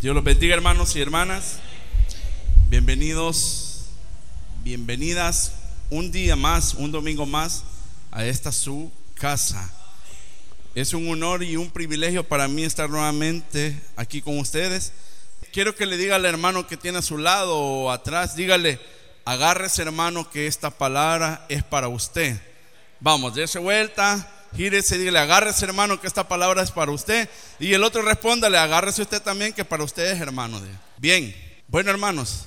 Dios los bendiga hermanos y hermanas. Bienvenidos, bienvenidas un día más, un domingo más a esta su casa. Es un honor y un privilegio para mí estar nuevamente aquí con ustedes. Quiero que le diga al hermano que tiene a su lado o atrás, dígale, agárrese hermano que esta palabra es para usted. Vamos, dése vuelta, gírese y dígale, agárrese hermano que esta palabra es para usted. Y el otro respóndale, agárrese usted también que para usted es hermano. Bien, bueno hermanos,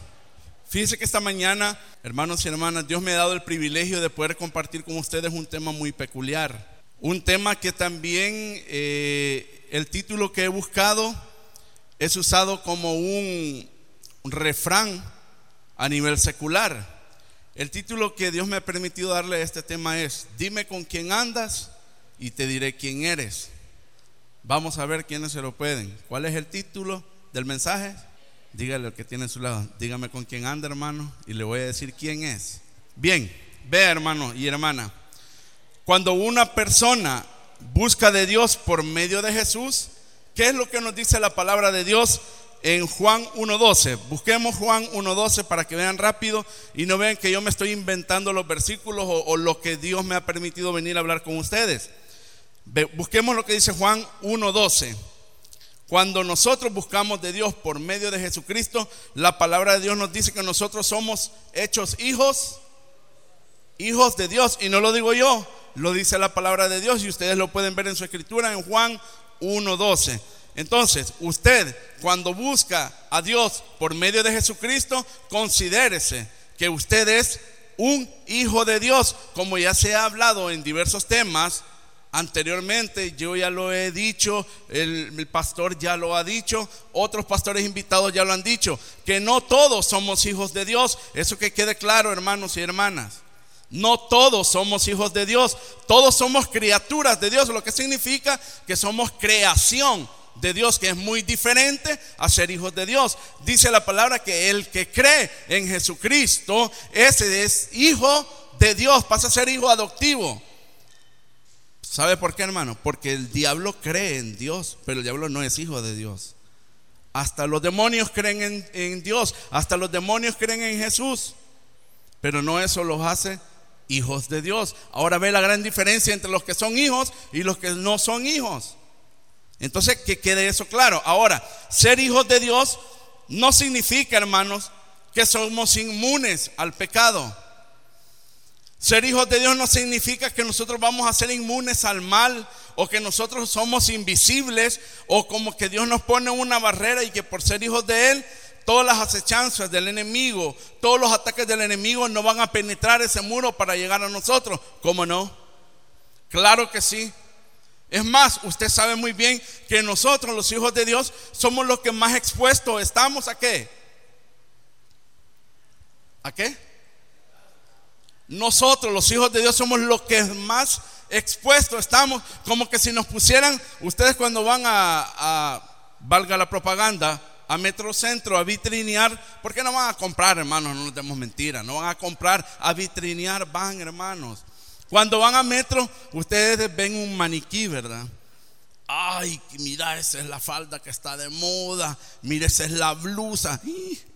fíjense que esta mañana, hermanos y hermanas, Dios me ha dado el privilegio de poder compartir con ustedes un tema muy peculiar. Un tema que también eh, el título que he buscado es usado como un refrán a nivel secular. El título que Dios me ha permitido darle a este tema es, dime con quién andas y te diré quién eres. Vamos a ver quiénes se lo pueden. ¿Cuál es el título del mensaje? Dígale al que tiene a su lado, dígame con quién anda, hermano, y le voy a decir quién es. Bien, vea, hermano y hermana, cuando una persona busca de Dios por medio de Jesús, ¿qué es lo que nos dice la palabra de Dios en Juan 1.12. Busquemos Juan 1.12 para que vean rápido y no vean que yo me estoy inventando los versículos o, lo que Dios me ha permitido venir a hablar con ustedes. Busquemos lo que dice Juan 1.12. Cuando nosotros buscamos de Dios por medio de Jesucristo, la palabra de Dios nos dice que nosotros somos hechos hijos, hijos de Dios. Y no lo digo yo, lo dice la palabra de Dios y ustedes lo pueden ver en su escritura en Juan 1.12. Entonces, usted cuando busca a Dios por medio de Jesucristo, considérese que usted es un hijo de Dios, como ya se ha hablado en diversos temas anteriormente, yo ya lo he dicho, el, pastor ya lo ha dicho, otros pastores invitados ya lo han dicho, que no todos somos hijos de Dios, eso que quede claro hermanos y hermanas. No todos somos hijos de Dios, todos somos criaturas de Dios, lo que significa que somos creación de Dios, que es muy diferente a ser hijos de Dios. Dice la palabra que el que cree en Jesucristo, ese es hijo de Dios, pasa a ser hijo adoptivo. ¿Sabe por qué, hermano? Porque el diablo cree en Dios, pero el diablo no es hijo de Dios. Hasta los demonios creen en, en Dios, hasta los demonios creen en Jesús, pero no eso los hace hijos de Dios. Ahora ve la gran diferencia entre los que son hijos y los que no son hijos. Entonces, que quede eso claro. Ahora, ser hijos de Dios no significa, hermanos, que somos inmunes al pecado. Ser hijos de Dios no significa que nosotros vamos a ser inmunes al mal o que nosotros somos invisibles o como que Dios nos pone una barrera y que por ser hijos de Él, todas las acechanzas del enemigo, todos los ataques del enemigo no van a penetrar ese muro para llegar a nosotros. ¿Cómo no? Claro que sí. Es más, usted sabe muy bien que nosotros, los hijos de Dios, somos los que más expuestos estamos a qué? ¿A qué? Nosotros, los hijos de Dios, somos los que más expuestos estamos. Como que si nos pusieran, ustedes cuando van a, a valga la propaganda, a Metrocentro a vitrinear, ¿por qué no van a comprar, hermanos? No nos demos mentira, no van a comprar, a vitrinear van, hermanos. Cuando van a Metro, ustedes ven un maniquí, ¿verdad? Ay, mira, esa es la falda que está de moda. Mira, esa es la blusa.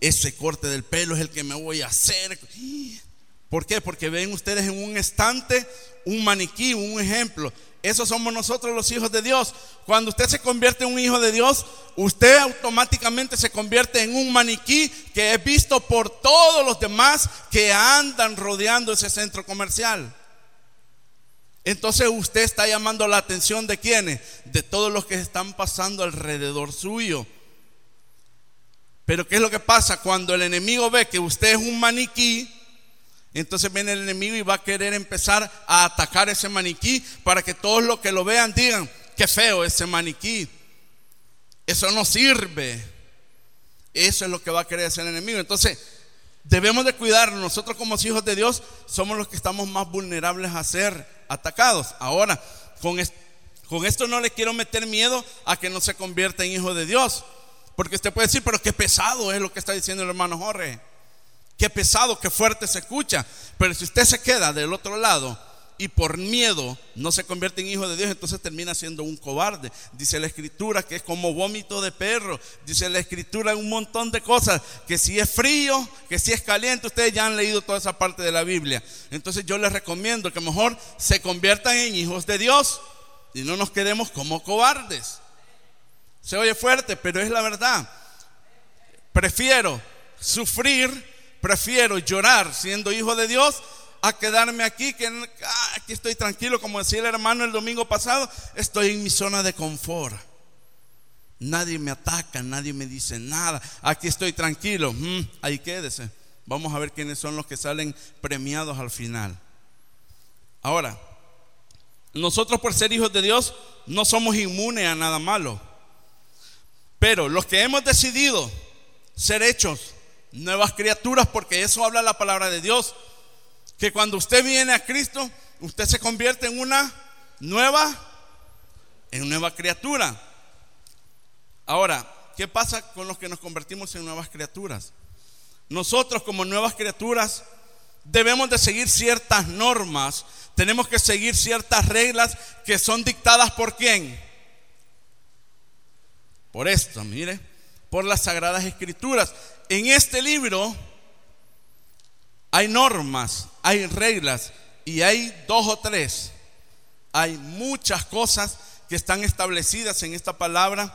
Ese corte del pelo es el que me voy a hacer. ¿Por qué? Porque ven ustedes en un estante un maniquí, un ejemplo. Esos somos nosotros los hijos de Dios. Cuando usted se convierte en un hijo de Dios, usted automáticamente se convierte en un maniquí que es visto por todos los demás que andan rodeando ese centro comercial. Entonces usted está llamando la atención de quienes, de todos los que están pasando alrededor suyo. Pero ¿qué es lo que pasa? Cuando el enemigo ve que usted es un maniquí, entonces viene el enemigo y va a querer empezar a atacar ese maniquí para que todos los que lo vean digan, qué feo ese maniquí. Eso no sirve. Eso es lo que va a querer hacer el enemigo. Entonces, debemos de cuidarnos. Nosotros como hijos de Dios somos los que estamos más vulnerables a ser atacados. Ahora, con, con esto no le quiero meter miedo a que no se convierta en hijo de Dios. Porque usted puede decir, pero qué pesado es lo que está diciendo el hermano Jorge. Qué pesado, qué fuerte se escucha. Pero si usted se queda del otro lado y por miedo no se convierte en hijo de Dios, entonces termina siendo un cobarde. Dice la escritura que es como vómito de perro. Dice la escritura un montón de cosas, que si es frío, que si es caliente, ustedes ya han leído toda esa parte de la Biblia. Entonces yo les recomiendo que mejor se conviertan en hijos de Dios y no nos quedemos como cobardes. Se oye fuerte, pero es la verdad. Prefiero sufrir, prefiero llorar siendo hijo de Dios a quedarme aquí, que ah, aquí estoy tranquilo, como decía el hermano el domingo pasado, estoy en mi zona de confort. Nadie me ataca, nadie me dice nada. Aquí estoy tranquilo. Mm, ahí quédese. Vamos a ver quiénes son los que salen premiados al final. Ahora, nosotros por ser hijos de Dios no somos inmunes a nada malo. Pero los que hemos decidido ser hechos nuevas criaturas, porque eso habla la palabra de Dios, que cuando usted viene a Cristo, usted se convierte en una nueva, en nueva criatura. Ahora, ¿qué pasa con los que nos convertimos en nuevas criaturas? Nosotros como nuevas criaturas debemos de seguir ciertas normas, tenemos que seguir ciertas reglas que son dictadas por quién? Por esto, mire, por las sagradas escrituras. En este libro hay normas, hay reglas y hay dos o tres. Hay muchas cosas que están establecidas en esta palabra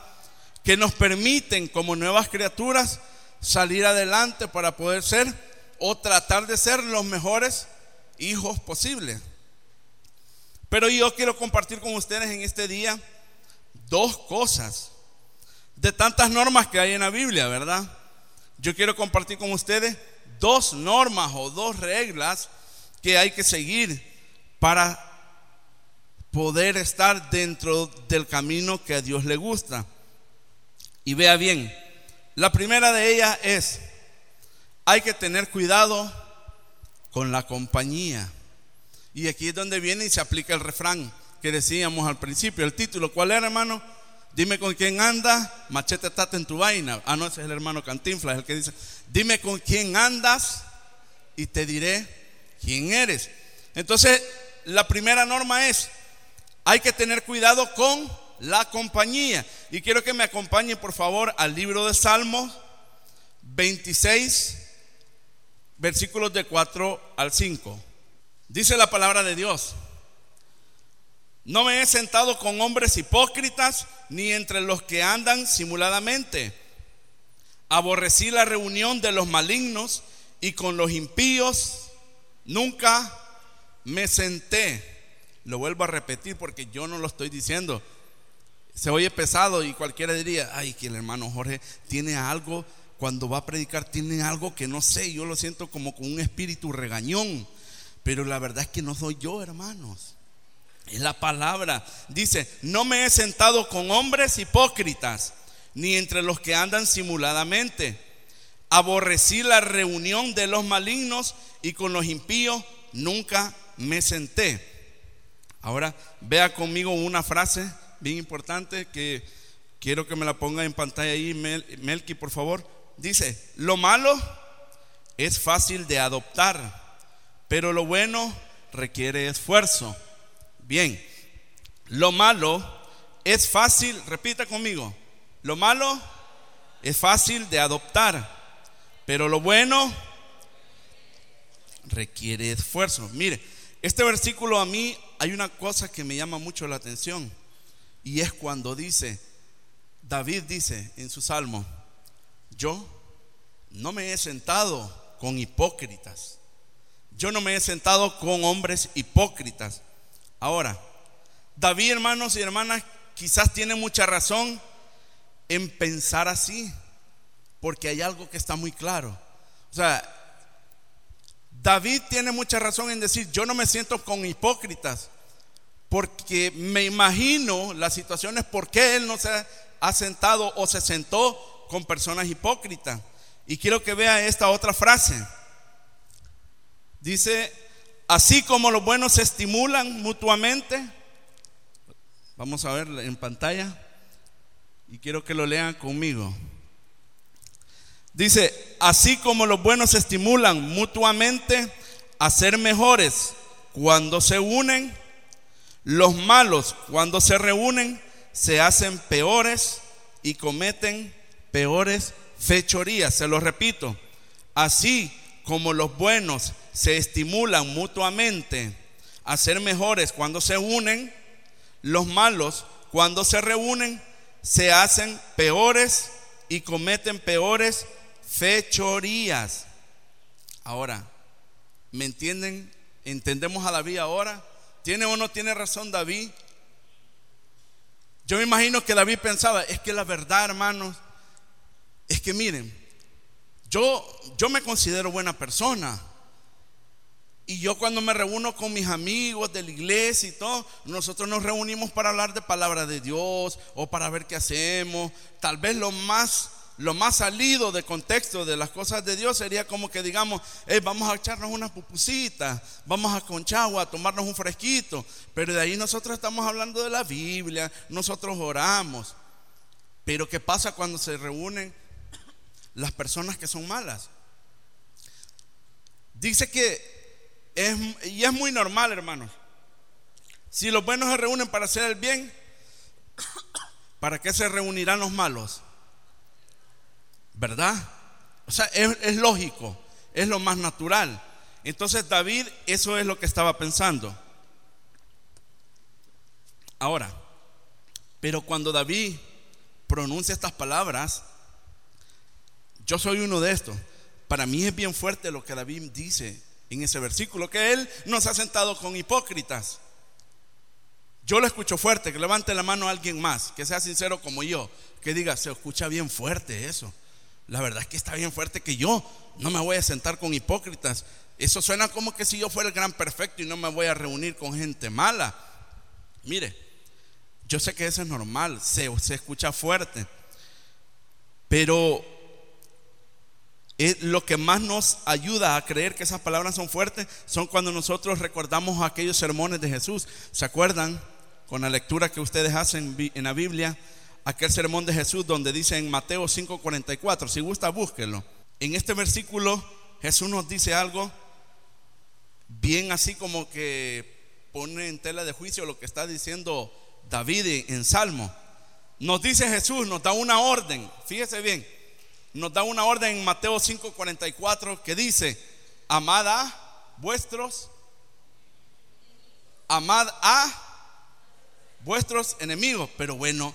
que nos permiten como nuevas criaturas salir adelante para poder ser o tratar de ser los mejores hijos posibles. Pero yo quiero compartir con ustedes en este día dos cosas de tantas normas que hay en la Biblia, ¿verdad? Yo quiero compartir con ustedes dos normas o dos reglas que hay que seguir para poder estar dentro del camino que a Dios le gusta. Y vea bien, la primera de ellas es, hay que tener cuidado con la compañía. Y aquí es donde viene y se aplica el refrán que decíamos al principio. El título, ¿cuál era, hermano? Dime con quién anda, machete tate en tu vaina. Ah, no, ese es el hermano Cantinflas, el que dice, dime con quién andas y te diré quién eres. Entonces, la primera norma es, hay que tener cuidado con la compañía. Y quiero que me acompañen, por favor, al libro de Salmos 26, versículos de 4 al 5. Dice la palabra de Dios. No me he sentado con hombres hipócritas ni entre los que andan simuladamente. Aborrecí la reunión de los malignos y con los impíos nunca me senté. Lo vuelvo a repetir porque yo no lo estoy diciendo. Se oye pesado y cualquiera diría, ay, que el hermano Jorge tiene algo, cuando va a predicar tiene algo que no sé, yo lo siento como con un espíritu regañón. Pero la verdad es que no soy yo, hermanos. Es la palabra. Dice, no me he sentado con hombres hipócritas, ni entre los que andan simuladamente. Aborrecí la reunión de los malignos y con los impíos nunca me senté. Ahora vea conmigo una frase bien importante que quiero que me la ponga en pantalla ahí, Melky, por favor. Dice, lo malo es fácil de adoptar, pero lo bueno requiere esfuerzo. Bien, lo malo es fácil, repita conmigo, lo malo es fácil de adoptar, pero lo bueno requiere esfuerzo. Mire, este versículo a mí hay una cosa que me llama mucho la atención y es cuando dice, David dice en su salmo, yo no me he sentado con hipócritas, yo no me he sentado con hombres hipócritas Ahora, David, hermanos y hermanas, quizás tiene mucha razón en pensar así, porque hay algo que está muy claro. O sea, David tiene mucha razón en decir, yo no me siento con hipócritas, porque me imagino las situaciones por qué él no se ha sentado o se sentó con personas hipócritas. Y quiero que vea esta otra frase. Dice Así como los buenos se estimulan mutuamente. Vamos a ver en pantalla. Y quiero que lo lean conmigo. Dice, así como los buenos se estimulan mutuamente a ser mejores, cuando se unen, los malos cuando se reúnen se hacen peores y cometen peores fechorías. Se lo repito, así como los buenos se estimulan mutuamente a ser mejores cuando se unen, los malos cuando se reúnen se hacen peores y cometen peores fechorías. Ahora, ¿me entienden? ¿Entendemos a David ahora? ¿Tiene o no tiene razón David? Yo me imagino que David pensaba, es que la verdad, hermanos, es que miren, yo, yo me considero buena persona. Y yo cuando me reúno con mis amigos de la iglesia y todo, nosotros nos reunimos para hablar de palabra de Dios o para ver qué hacemos. Tal vez lo más lo más salido de contexto de las cosas de Dios sería como que digamos, vamos a echarnos unas pupusitas, vamos a Conchagua a tomarnos un fresquito. Pero de ahí nosotros estamos hablando de la Biblia, nosotros oramos. Pero ¿qué pasa cuando se reúnen las personas que son malas? Dice que es, y es muy normal, hermanos. Si los buenos se reúnen para hacer el bien, ¿para qué se reunirán los malos? ¿Verdad? O sea, es, lógico, es lo más natural. Entonces David, eso es lo que estaba pensando. Ahora, pero cuando David pronuncia estas palabras, yo soy uno de estos. Para mí es bien fuerte lo que David dice en ese versículo, que él no se ha sentado con hipócritas. Yo lo escucho fuerte, que levante la mano a alguien más, que sea sincero como yo, que diga, se escucha bien fuerte eso la verdad es que está bien fuerte que yo no me voy a sentar con hipócritas. Eso suena como que si yo fuera el gran perfecto y no me voy a reunir con gente mala. Mire, yo sé que eso es normal, se, se escucha fuerte, pero lo que más nos ayuda a creer que esas palabras son fuertes son cuando nosotros recordamos aquellos sermones de Jesús. ¿Se acuerdan con la lectura que ustedes hacen en la Biblia? aquel sermón de Jesús donde dice en Mateo 5:44, si gusta búsquelo. En este versículo Jesús nos dice algo bien así como que pone en tela de juicio lo que está diciendo David en Salmo. Nos dice Jesús, nos da una orden, fíjese bien, nos da una orden en Mateo 5:44 que dice, amad a vuestros, amad a vuestros enemigos, pero bueno,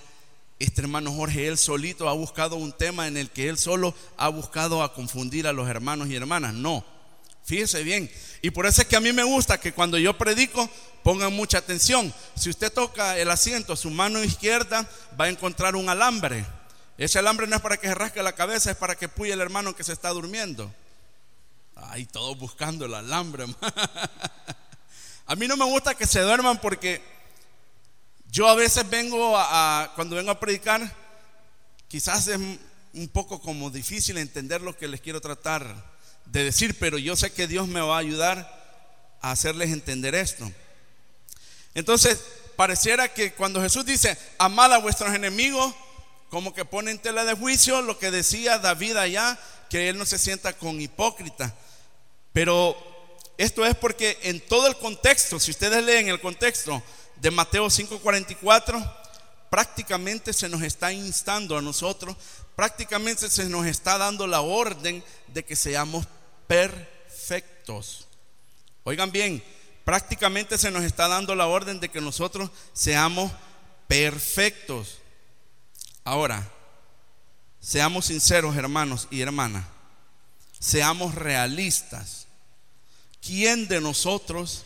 este hermano Jorge, él solito ha buscado un tema en el que él solo ha buscado a confundir a los hermanos y hermanas. No, fíjese bien. Y por eso es que a mí me gusta que cuando yo predico pongan mucha atención. Si usted toca el asiento, su mano izquierda va a encontrar un alambre. Ese alambre no es para que se rasque la cabeza, es para que puye el hermano que se está durmiendo. Ay, todos buscando el alambre. a mí no me gusta que se duerman porque yo a veces vengo a, cuando vengo a predicar, quizás es un poco como difícil entender lo que les quiero tratar de decir, pero yo sé que Dios me va a ayudar a hacerles entender esto. Entonces, pareciera que cuando Jesús dice, amad a vuestros enemigos, como que pone en tela de juicio lo que decía David allá, que él no se sienta con hipócrita. Pero esto es porque en todo el contexto, si ustedes leen el contexto, de Mateo 5:44 prácticamente se nos está instando a nosotros, prácticamente se nos está dando la orden de que seamos perfectos. Oigan bien, prácticamente se nos está dando la orden de que nosotros seamos perfectos. Ahora, seamos sinceros hermanos y hermanas, seamos realistas. ¿Quién de nosotros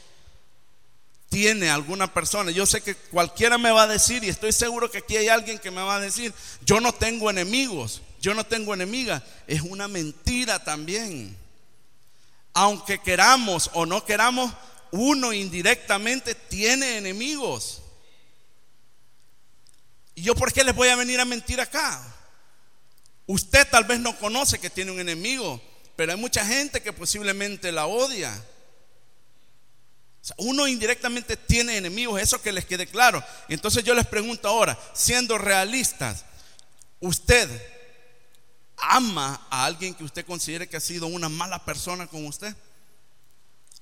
tiene alguna persona. Yo sé que cualquiera me va a decir, y estoy seguro que aquí hay alguien que me va a decir, yo no tengo enemigos, yo no tengo enemigas. Es una mentira también. Aunque queramos o no queramos, uno indirectamente tiene enemigos. ¿Y yo por qué les voy a venir a mentir acá? Usted tal vez no conoce que tiene un enemigo, pero hay mucha gente que posiblemente la odia uno indirectamente tiene enemigos, eso que les quede claro. Entonces yo les pregunto ahora, siendo realistas, ¿usted ama a alguien que usted considere que ha sido una mala persona con usted?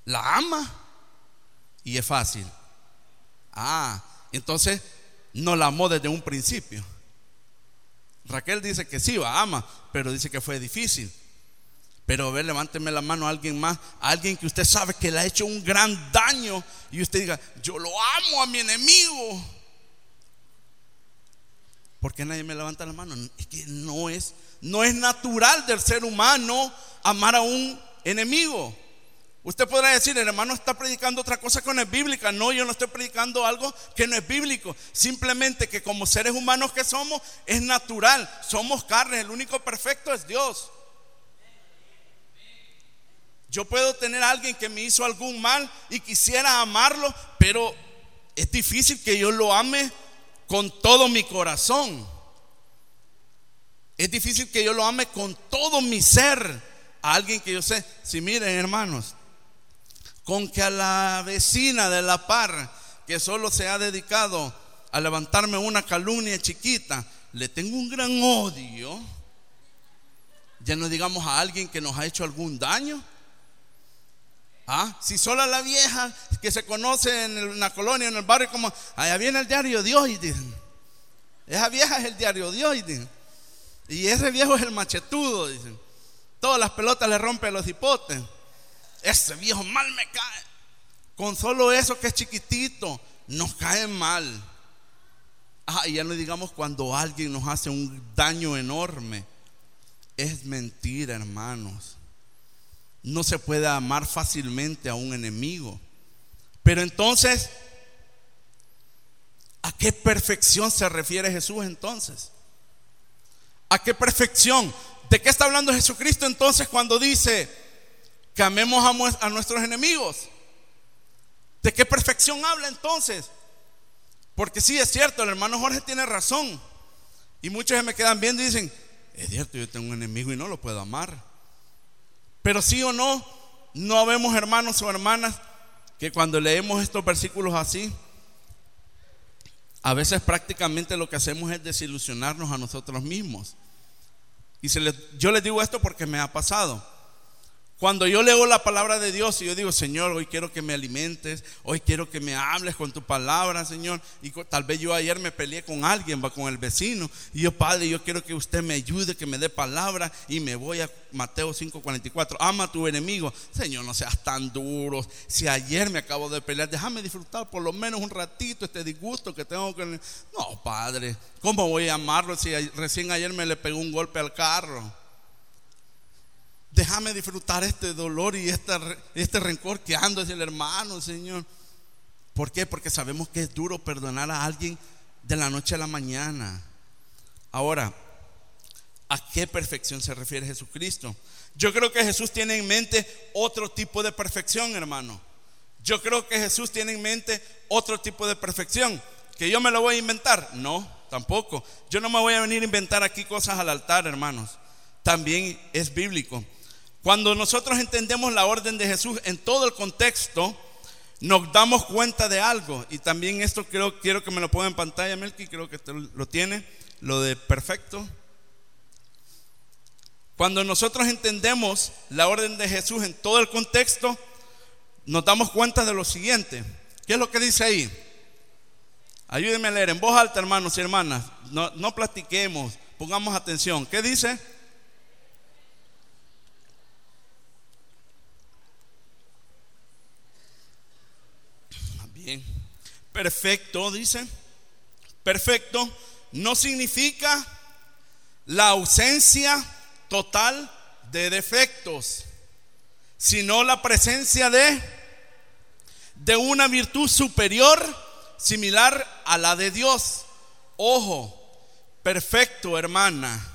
¿La ama? y es fácil. Ah, entonces no la amó desde un principio. Raquel dice que sí, va, ama, pero dice que fue difícil. Pero a ver, levánteme la mano a alguien más, a alguien que usted sabe que le ha hecho un gran daño y usted diga, yo lo amo a mi enemigo. ¿Por qué nadie me levanta la mano? Es que no es, no es natural del ser humano amar a un enemigo. Usted podrá decir, el hermano está predicando otra cosa que no es bíblica. No, yo no estoy predicando algo que no es bíblico. Simplemente que como seres humanos que somos, es natural. Somos carne, el único perfecto es Dios. Yo puedo tener a alguien que me hizo algún mal y quisiera amarlo, pero es difícil que yo lo ame con todo mi corazón. Es difícil que yo lo ame con todo mi ser a alguien que yo sé. Si miren, hermanos, con que a la vecina de la par que solo se ha dedicado a levantarme una calumnia chiquita, le tengo un gran odio. Ya no digamos a alguien que nos ha hecho algún daño. ¿Ah? Si solo a la vieja que se conoce en la colonia, en el barrio, como allá viene el diario Dios y dicen, esa vieja es el diario Dios y dicen, y ese viejo es el machetudo, dicen. Todas las pelotas le rompen los hipotes. Ese viejo mal me cae. Con solo eso que es chiquitito, nos cae mal. Ah, y ya no digamos cuando alguien nos hace un daño enorme. Es mentira, hermanos. No se puede amar fácilmente a un enemigo. Pero entonces, ¿a qué perfección se refiere Jesús entonces? ¿A qué perfección? ¿De qué está hablando Jesucristo entonces cuando dice que amemos a, nuestros enemigos? ¿De qué perfección habla entonces? Porque sí, es cierto, el hermano Jorge tiene razón. Y muchos se me quedan viendo y dicen, es cierto, yo tengo un enemigo y no lo puedo amar. Pero sí o no, no vemos hermanos o hermanas que cuando leemos estos versículos así, a veces prácticamente lo que hacemos es desilusionarnos a nosotros mismos. Y yo les digo esto porque me ha pasado. Cuando yo leo la palabra de Dios y yo digo, Señor, hoy quiero que me alimentes, hoy quiero que me hables con tu palabra, Señor. Y tal vez yo ayer me peleé con alguien, con el vecino. Y yo, Padre, yo quiero que usted me ayude, que me dé palabra. Y me voy a Mateo 5:44. Ama a tu enemigo. Señor, no seas tan duro. Si ayer me acabo de pelear, déjame disfrutar por lo menos un ratito este disgusto que tengo con No, Padre, ¿cómo voy a amarlo si recién ayer me le pegó un golpe al carro? Déjame disfrutar este dolor y este, este rencor que ando hacia el hermano, Señor. ¿Por qué? Porque sabemos que es duro perdonar a alguien de la noche a la mañana. Ahora, ¿a qué perfección se refiere Jesucristo? Yo creo que Jesús tiene en mente otro tipo de perfección, hermano. Yo creo que Jesús tiene en mente otro tipo de perfección. ¿Que yo me lo voy a inventar? No, tampoco. Yo no me voy a venir a inventar aquí cosas al altar, hermanos. También es bíblico. Cuando nosotros entendemos la orden de Jesús en todo el contexto, nos damos cuenta de algo. Y también esto creo, quiero que me lo ponga en pantalla, Melky, creo que lo tiene, lo de perfecto. Cuando nosotros entendemos la orden de Jesús en todo el contexto, nos damos cuenta de lo siguiente. ¿Qué es lo que dice ahí? Ayúdenme a leer en voz alta, hermanos y hermanas. No, no platiquemos, pongamos atención. ¿Qué dice? Perfecto, dice. Perfecto no significa la ausencia total de defectos, sino la presencia de, de una virtud superior similar a la de Dios. Ojo, perfecto hermana,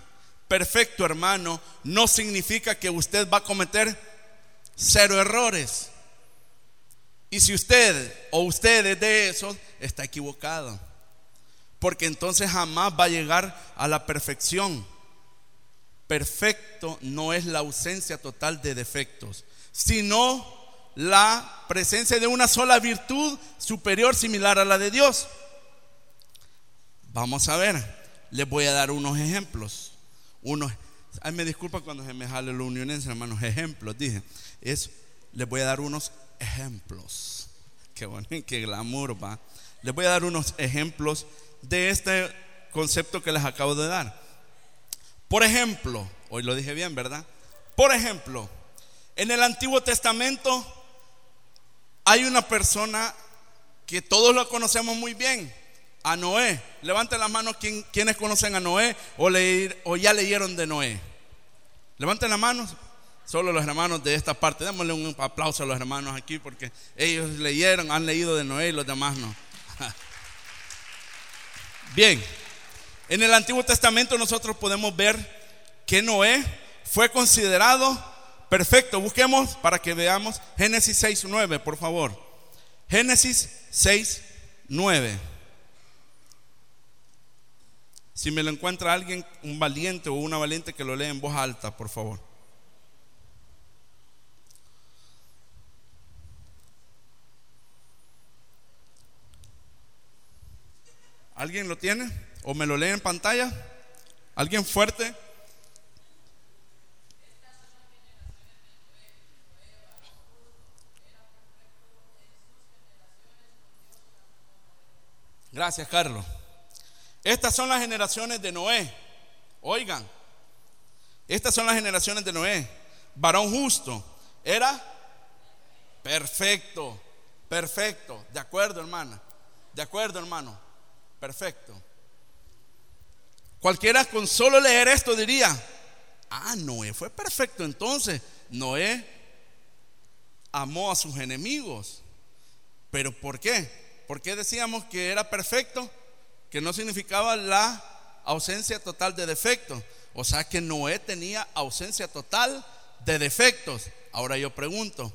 perfecto hermano, no significa que usted va a cometer cero errores. Y si usted o usted es de esos, está equivocado. Porque entonces jamás va a llegar a la perfección. Perfecto no es la ausencia total de defectos, sino la presencia de una sola virtud superior similar a la de Dios. Vamos a ver, les voy a dar unos ejemplos. Unos, ay, me disculpa cuando se me jale lo unionense, hermanos, ejemplos, dije. Es, les voy a dar unos ejemplos. qué bueno, qué glamour va. Les voy a dar unos ejemplos de este concepto que les acabo de dar. Por ejemplo, hoy lo dije bien, ¿verdad? Por ejemplo, en el Antiguo Testamento hay una persona que todos lo conocemos muy bien, a Noé. Levanten las manos quienes conocen a Noé o, o ya leyeron de Noé. Levanten las manos. Solo los hermanos de esta parte. Démosle un aplauso a los hermanos aquí porque ellos leyeron, han leído de Noé y los demás no. Bien, en el Antiguo Testamento nosotros podemos ver que Noé fue considerado perfecto. Busquemos para que veamos Génesis 6, 9, por favor. Génesis 6, 9. Si me lo encuentra alguien, un valiente o una valiente que lo lea en voz alta, por favor. ¿Alguien lo tiene? ¿O me lo lee en pantalla? ¿Alguien fuerte? Gracias, Carlos. Estas son las generaciones de Noé. Oigan, estas son las generaciones de Noé. Varón justo. Era perfecto, perfecto. De acuerdo, hermana. De acuerdo, hermano. Perfecto. Cualquiera con solo leer esto diría, ah, Noé fue perfecto entonces. Noé amó a sus enemigos. ¿Pero por qué? ¿Por qué decíamos que era perfecto? que no significaba la ausencia total de defectos. O sea que Noé tenía ausencia total de defectos. Ahora yo pregunto,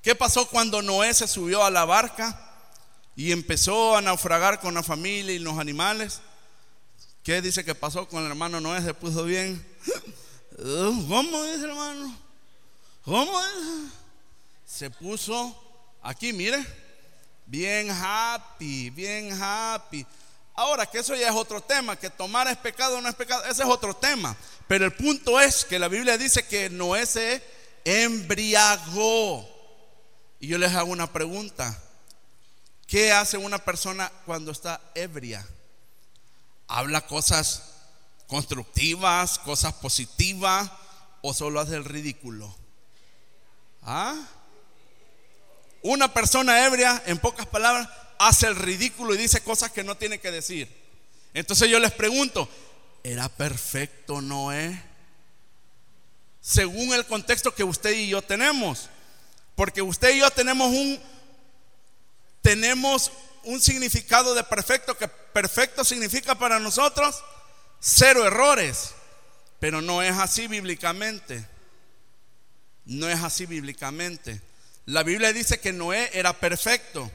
¿qué pasó cuando Noé se subió a la barca y empezó a naufragar con la familia y los animales? ¿Qué dice que pasó con el hermano Noé? ¿Se puso bien? ¿Cómo dice hermano? ¿Cómo es? Se puso aquí, mire, bien happy, bien happy. Ahora, que eso ya es otro tema, que tomar es pecado o no es pecado, ese es otro tema. Pero el punto es que la Biblia dice que Noé se embriagó. Y yo les hago una pregunta. ¿Qué hace una persona cuando está ebria? ¿Habla cosas constructivas, cosas positivas o solo hace el ridículo? ¿Ah? Una persona ebria, en pocas palabras, hace el ridículo y dice cosas que no tiene que decir. Entonces yo les pregunto, ¿era perfecto Noé? Según el contexto que usted y yo tenemos. Porque usted y yo tenemos un tenemos un significado de perfecto que perfecto significa para nosotros cero errores. Pero no es así bíblicamente. No es así bíblicamente. La Biblia dice que Noé era perfecto.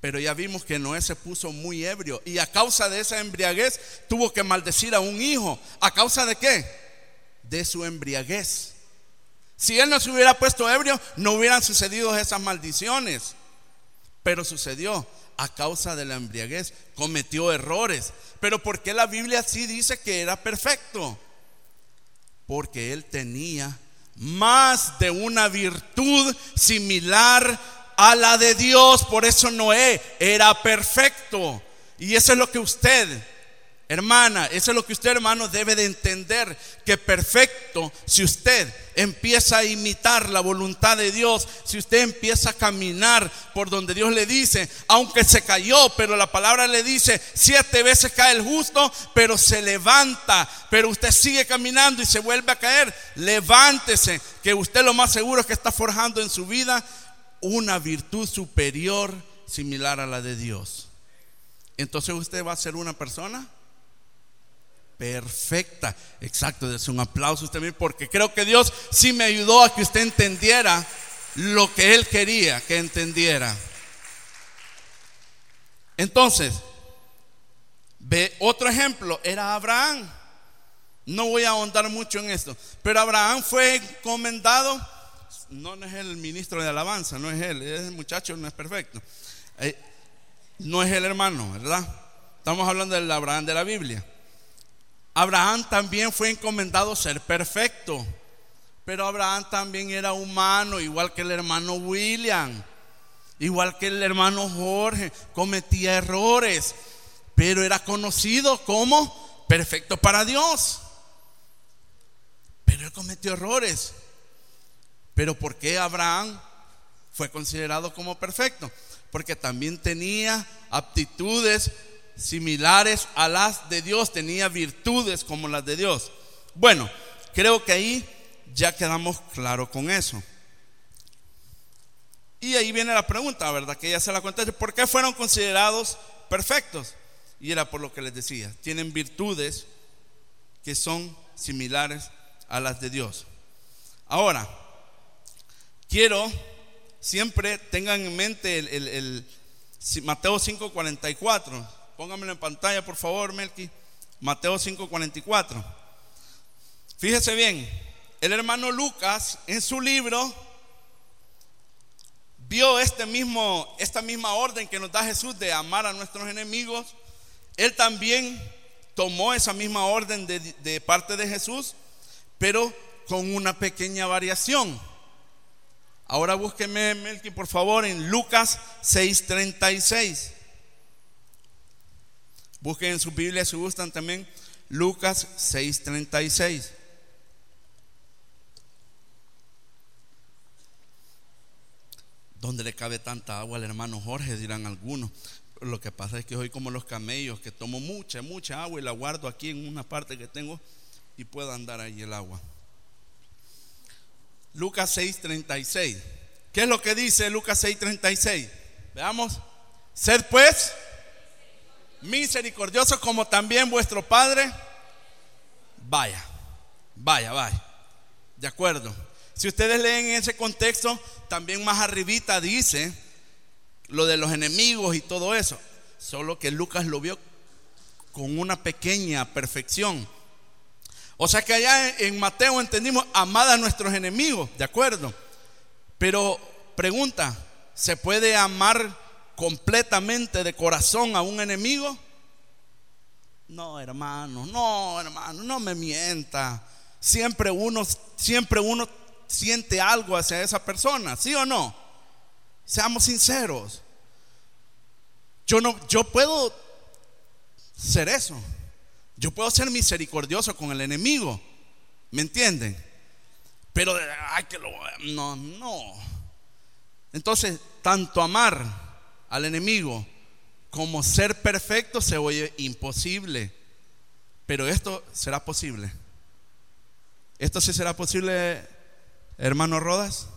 Pero ya vimos que Noé se puso muy ebrio y a causa de esa embriaguez tuvo que maldecir a un hijo. ¿A causa de qué? De su embriaguez. Si él no se hubiera puesto ebrio, no hubieran sucedido esas maldiciones. Pero sucedió a causa de la embriaguez. Cometió errores. Pero ¿por qué la Biblia sí dice que era perfecto? Porque él tenía más de una virtud similar a la de Dios. Por eso Noé era perfecto. Y eso es lo que usted, hermana, eso es lo que usted, hermano, debe de entender. Que perfecto, si usted empieza a imitar la voluntad de Dios, si usted empieza a caminar por donde Dios le dice, aunque se cayó, pero la palabra le dice, siete veces cae el justo, pero se levanta, pero usted sigue caminando y se vuelve a caer, levántese, que usted lo más seguro es que está forjando en su vida una virtud superior similar a la de Dios. Entonces usted va a ser una persona perfecta. Exacto, es un aplauso mismo porque creo que Dios sí me ayudó a que usted entendiera lo que Él quería que entendiera. Entonces, ve otro ejemplo, era Abraham. No voy a ahondar mucho en esto, pero Abraham fue encomendado no, es el ministro de alabanza, no es él, ese muchacho no es perfecto. Eh, no es el hermano, ¿verdad? Estamos hablando del Abraham de la Biblia. Abraham también fue encomendado ser perfecto, pero Abraham también era humano, igual que el hermano William. Igual que el hermano Jorge, cometía errores, pero era conocido como perfecto para Dios. Pero él cometió errores. Pero ¿por qué Abraham fue considerado como perfecto? Porque también tenía aptitudes similares a las de Dios, tenía virtudes como las de Dios. Bueno, creo que ahí ya quedamos claros con eso. Y ahí viene la pregunta, ¿verdad? Que ya se la contesté. ¿Por qué fueron considerados perfectos? Y era por lo que les decía. Tienen virtudes que son similares a las de Dios. Ahora, quiero siempre tengan en mente el, el Mateo 5:44. Póngamelo en pantalla, por favor, Melqui. Mateo 5:44. Fíjese bien, el hermano Lucas en su libro vio este mismo, esta misma orden que nos da Jesús de amar a nuestros enemigos. Él también tomó esa misma orden de, parte de Jesús, pero con una pequeña variación. Ahora búsqueme, Melqui, por favor, en Lucas 6:36. Busquen en su Biblia si gustan también Lucas 6:36. ¿Dónde le cabe tanta agua al hermano Jorge? Dirán algunos. Lo que pasa es que hoy como los camellos, que tomo mucha, mucha agua y la guardo aquí en una parte que tengo y puedo andar ahí el agua. Lucas 6:36. ¿Qué es lo que dice Lucas 6:36? Veamos. Sed pues misericordiosos como también vuestro Padre. Vaya, vaya, vaya. De acuerdo. Si ustedes leen en ese contexto, también más arribita dice lo de los enemigos y todo eso. Solo que Lucas lo vio con una pequeña perfección. O sea que allá en Mateo entendimos amad a nuestros enemigos, ¿de acuerdo? Pero pregunta, ¿se puede amar completamente de corazón a un enemigo? No, hermano, no, hermano, no me mienta. Siempre uno, siempre uno siente algo hacia esa persona, ¿sí o no? Seamos sinceros. Yo no, yo puedo ser eso. Yo puedo ser misericordioso con el enemigo. ¿Me entienden? Pero, ay, que lo. No, no. Entonces, tanto amar al enemigo como ser perfecto se oye imposible. Pero esto será posible. ¿Esto sí será posible, hermano Rodas?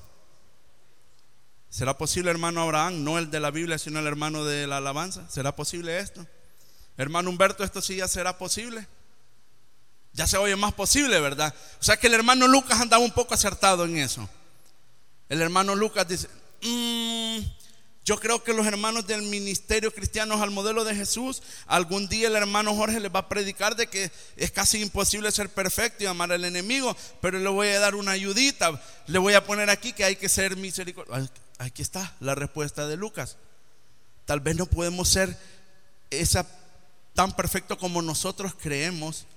¿Será posible, hermano Abraham? No el de la Biblia, sino el hermano de la alabanza. ¿Será posible esto? Hermano Humberto, esto sí ya será posible. Ya se oye más posible, ¿verdad? O sea que el hermano Lucas andaba un poco acertado en eso. El hermano Lucas dice, mm, yo creo que los hermanos del ministerio cristiano al modelo de Jesús, algún día el hermano Jorge les va a predicar de que es casi imposible ser perfecto y amar al enemigo, pero le voy a dar una ayudita, le voy a poner aquí que hay que ser misericordioso. Aquí está la respuesta de Lucas. Tal vez no podemos ser esa tan perfecto como nosotros creemos,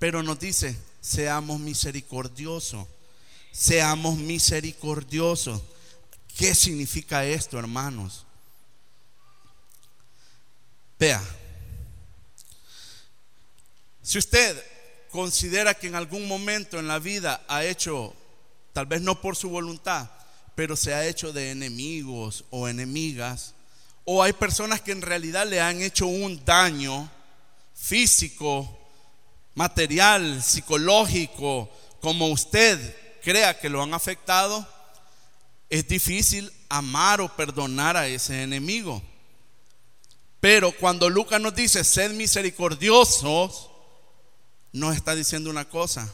pero nos dice, seamos misericordiosos, seamos misericordiosos. ¿Qué significa esto, hermanos? Vea, si usted considera que en algún momento en la vida ha hecho, tal vez no por su voluntad, pero se ha hecho de enemigos o enemigas, o hay personas que en realidad le han hecho un daño, físico, material, psicológico, como usted crea que lo han afectado, es difícil amar o perdonar a ese enemigo. Pero cuando Lucas nos dice, sed misericordiosos, nos está diciendo una cosa.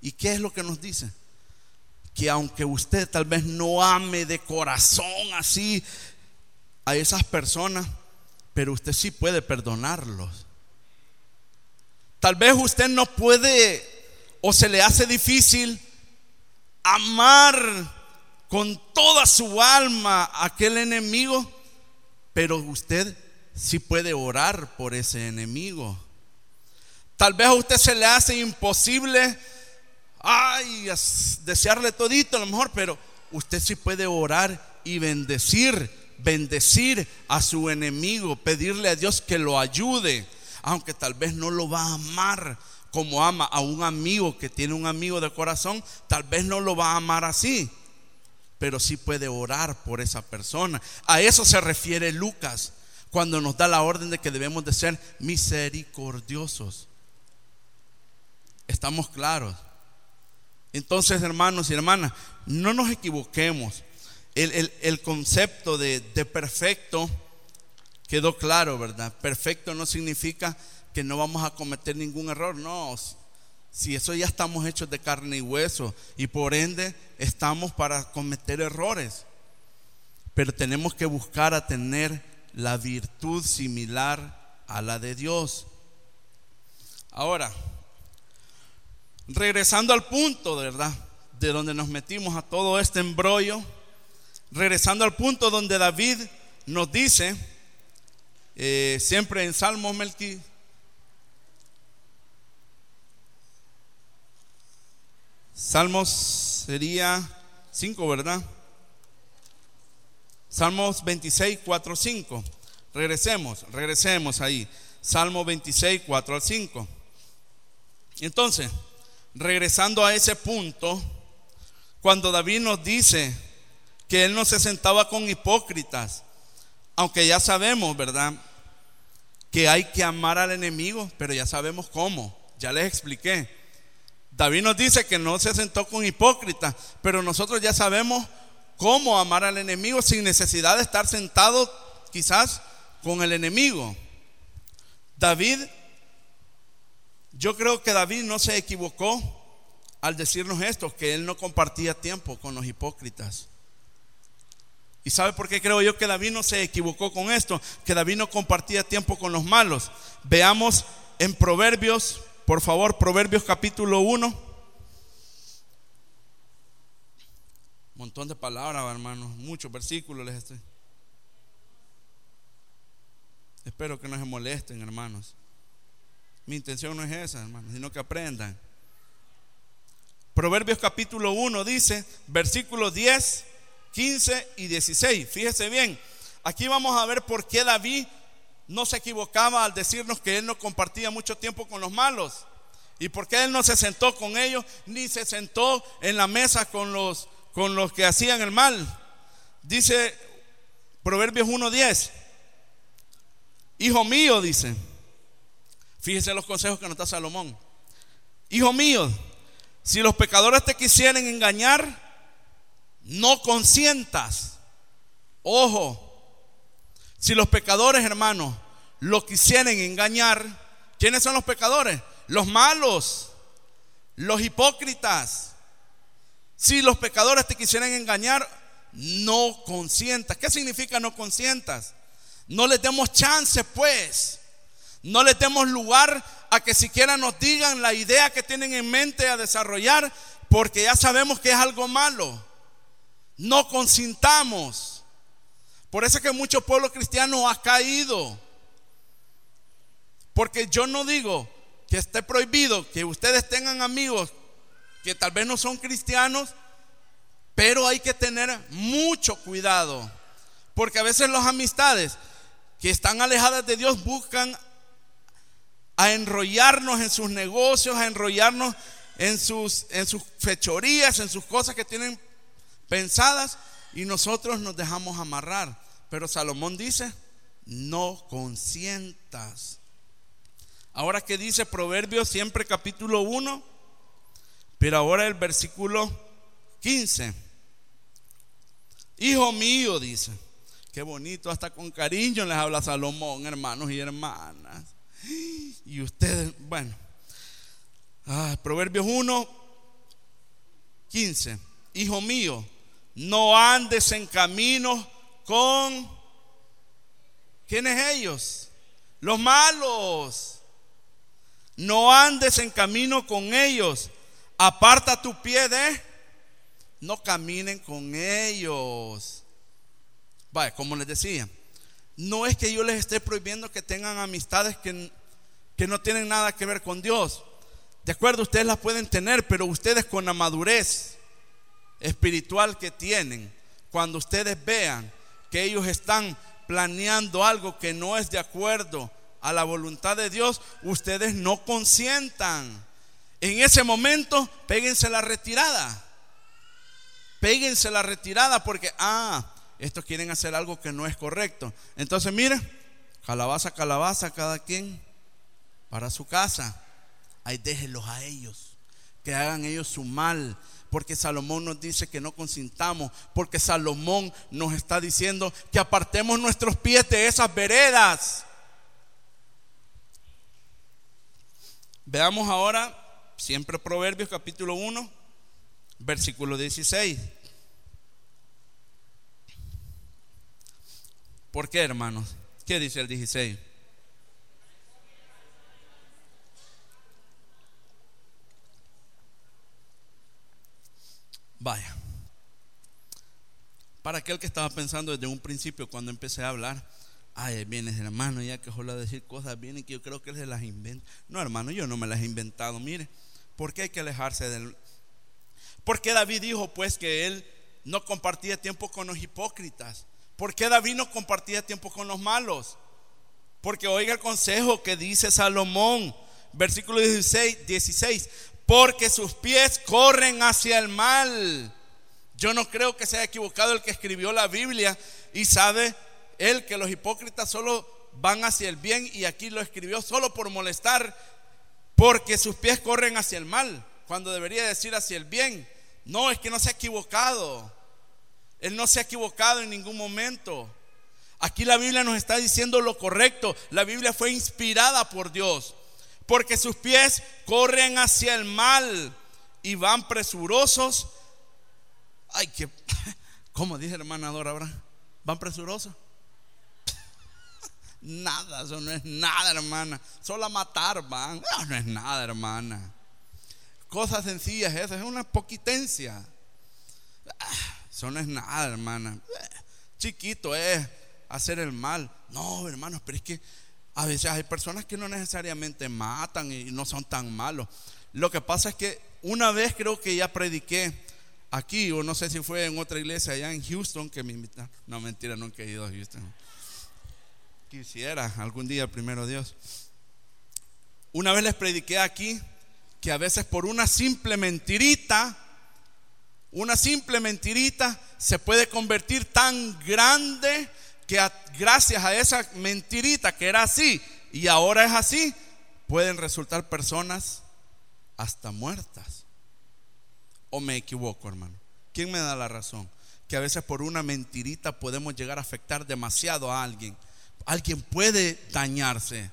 ¿Y qué es lo que nos dice? Que aunque usted tal vez no ame de corazón así a esas personas, pero usted sí puede perdonarlos. Tal vez usted no puede o se le hace difícil amar con toda su alma aquel enemigo, pero usted sí puede orar por ese enemigo. Tal vez a usted se le hace imposible, ay, desearle todito a lo mejor, pero usted sí puede orar y bendecir, bendecir a su enemigo, pedirle a Dios que lo ayude, aunque tal vez no lo va a amar como ama a un amigo que tiene un amigo de corazón, tal vez no lo va a amar así, pero sí puede orar por esa persona. A eso se refiere Lucas cuando nos da la orden de que debemos de ser misericordiosos. Estamos claros. Entonces, hermanos y hermanas, no nos equivoquemos. El, concepto de, de perfecto quedó claro, ¿verdad? Perfecto no significa que no vamos a cometer ningún error, no. Si eso ya estamos hechos de carne y hueso y por ende estamos para cometer errores. Pero tenemos que buscar a tener la virtud similar a la de Dios. Ahora, regresando al punto, ¿verdad? De donde nos metimos a todo este embrollo, regresando al punto donde David nos dice, eh, siempre en Salmo Melqui, Salmos sería 5, ¿verdad? Salmos 26, 4, 5. Regresemos, regresemos ahí. Salmo 26, 4 al 5. Entonces, regresando a ese punto, cuando David nos dice que él no se sentaba con hipócritas, aunque ya sabemos, ¿verdad? Que hay que amar al enemigo, pero ya sabemos cómo, ya les expliqué. David nos dice que no se sentó con hipócritas, pero nosotros ya sabemos cómo amar al enemigo sin necesidad de estar sentado quizás con el enemigo. David, yo creo que David no se equivocó al decirnos esto, que él no compartía tiempo con los hipócritas. ¿Y sabe por qué creo yo que David no se equivocó con esto? Que David no compartía tiempo con los malos. Veamos en Proverbios, por favor, Proverbios capítulo 1. montón de palabras, hermanos, muchos versículos les estoy. Espero que no se molesten, hermanos. Mi intención no es esa, hermanos, sino que aprendan. Proverbios capítulo 1 dice, versículos 10, 15 y 16. Fíjese bien, aquí vamos a ver por qué David no se equivocaba al decirnos que él no compartía mucho tiempo con los malos. Y por qué él no se sentó con ellos, ni se sentó en la mesa con los con los que hacían el mal. Dice Proverbios 1.10. Hijo mío, dice. Fíjese los consejos que nos da Salomón. Hijo mío, si los pecadores te quisieren engañar, no consientas. Ojo, si los pecadores, hermanos, lo quisieren engañar, ¿quiénes son los pecadores? Los malos, los hipócritas, si los pecadores te quisieran engañar, no consientas. ¿Qué significa no consientas? No les demos chance, pues. No les demos lugar a que siquiera nos digan la idea que tienen en mente a desarrollar, porque ya sabemos que es algo malo. No consintamos. Por eso es que mucho pueblo cristiano ha caído. Porque yo no digo que esté prohibido que ustedes tengan amigos que tal vez no son cristianos, pero hay que tener mucho cuidado, porque a veces las amistades que están alejadas de Dios buscan a enrollarnos en sus negocios, a enrollarnos en sus, en sus fechorías, en sus cosas que tienen pensadas y nosotros nos dejamos amarrar. Pero Salomón dice, no consientas. Ahora que dice Proverbios siempre capítulo 1, pero ahora el versículo 15. Hijo mío, dice. Qué bonito, hasta con cariño les habla Salomón, hermanos y hermanas. Y ustedes, bueno. Ah, Proverbios 1, 15. Hijo mío, no andes en camino con... ¿Quiénes ellos? Los malos. No andes en camino con ellos Aparta tu pie de, no caminen con ellos. Vaya, como les decía, no es que yo les esté prohibiendo que tengan amistades que, que no tienen nada que ver con Dios. De acuerdo, ustedes las pueden tener, pero ustedes con la madurez espiritual que tienen, cuando ustedes vean que ellos están planeando algo que no es de acuerdo a la voluntad de Dios, ustedes no consientan. En ese momento, péguense la retirada. Péguense la retirada porque, ah, estos quieren hacer algo que no es correcto. Entonces, mire, calabaza, calabaza, cada quien para su casa. Ahí déjenlos a ellos, que hagan ellos su mal. Porque Salomón nos dice que no consintamos, porque Salomón nos está diciendo que apartemos nuestros pies de esas veredas. Veamos ahora, siempre Proverbios capítulo 1, versículo 16. ¿Por qué, hermanos? ¿Qué dice el 16? Vaya. Para aquel que estaba pensando desde un principio cuando empecé a hablar, ay, viene hermano, ya que a decir cosas, viene que yo creo que él se las inventa. No, hermano, yo no me las he inventado. Mire, ¿por qué hay que alejarse del... Porque David dijo pues que él no compartía tiempo con los hipócritas. ¿Por qué David no compartía tiempo con los malos? Porque oiga el consejo que dice Salomón, versículo 16, 16, porque sus pies corren hacia el mal. Yo no creo que sea equivocado el que escribió la Biblia y sabe él que los hipócritas solo van hacia el bien y aquí lo escribió solo por molestar, porque sus pies corren hacia el mal, cuando debería decir hacia el bien. No, es que no se ha equivocado. Él no se ha equivocado en ningún momento. Aquí la Biblia nos está diciendo lo correcto. La Biblia fue inspirada por Dios. Porque sus pies corren hacia el mal y van presurosos. Ay, que, ¿cómo dice hermana Dora ahora? ¿Van presurosos? Nada, eso no es nada, hermana. Solo a matar van. No, no es nada, hermana. Cosas sencillas esas, es una poquitencia. Ah, eso no es nada, hermana. Chiquito es hacer el mal. No, hermanos, pero es que a veces hay personas que no necesariamente matan y no son tan malos. Lo que pasa es que una vez creo que ya prediqué aquí, o no sé si fue en otra iglesia allá en Houston que me invitaron. No, mentira, nunca he ido a Houston. Quisiera algún día, primero Dios. Una vez les prediqué aquí que a veces por una simple mentirita, una simple mentirita se puede convertir tan grande que gracias a esa mentirita que era así y ahora es así, pueden resultar personas hasta muertas. ¿O me equivoco, hermano? ¿Quién me da la razón? Que a veces por una mentirita podemos llegar a afectar demasiado a alguien. Alguien puede dañarse.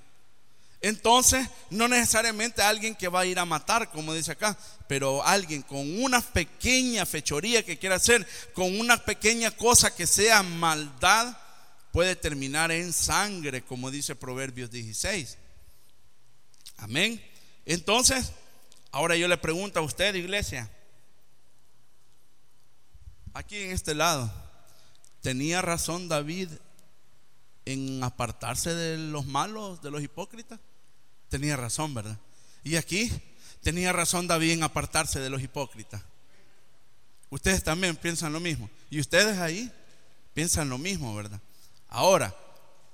Entonces, no necesariamente alguien que va a ir a matar, como dice acá, pero alguien con una pequeña fechoría que quiera hacer, con una pequeña cosa que sea maldad, puede terminar en sangre, como dice Proverbios 16. Amén. Entonces, ahora yo le pregunto a usted, iglesia, aquí en este lado, ¿tenía razón David en apartarse de los malos, de los hipócritas? Tenía razón, ¿verdad? Y aquí tenía razón David en apartarse de los hipócritas. Ustedes también piensan lo mismo. Y ustedes ahí piensan lo mismo, ¿verdad? Ahora,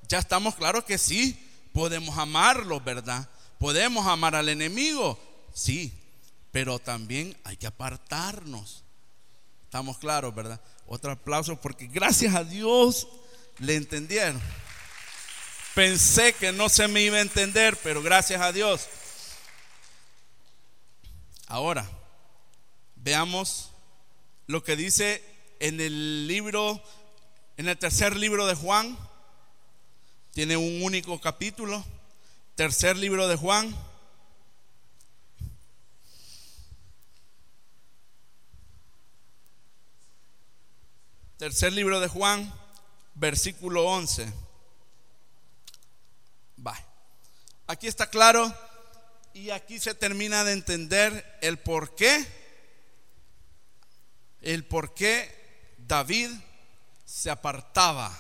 ya estamos claros que sí, podemos amarlos, ¿verdad? Podemos amar al enemigo, sí, pero también hay que apartarnos. Estamos claros, ¿verdad? Otro aplauso porque gracias a Dios le entendieron. Pensé que no se me iba a entender, pero gracias a Dios. Ahora, veamos lo que dice en el libro, en el tercer libro de Juan. Tiene un único capítulo. Tercer libro de Juan. Tercer libro de Juan, versículo 11. Va. Aquí está claro y aquí se termina de entender el por qué, el por qué David se apartaba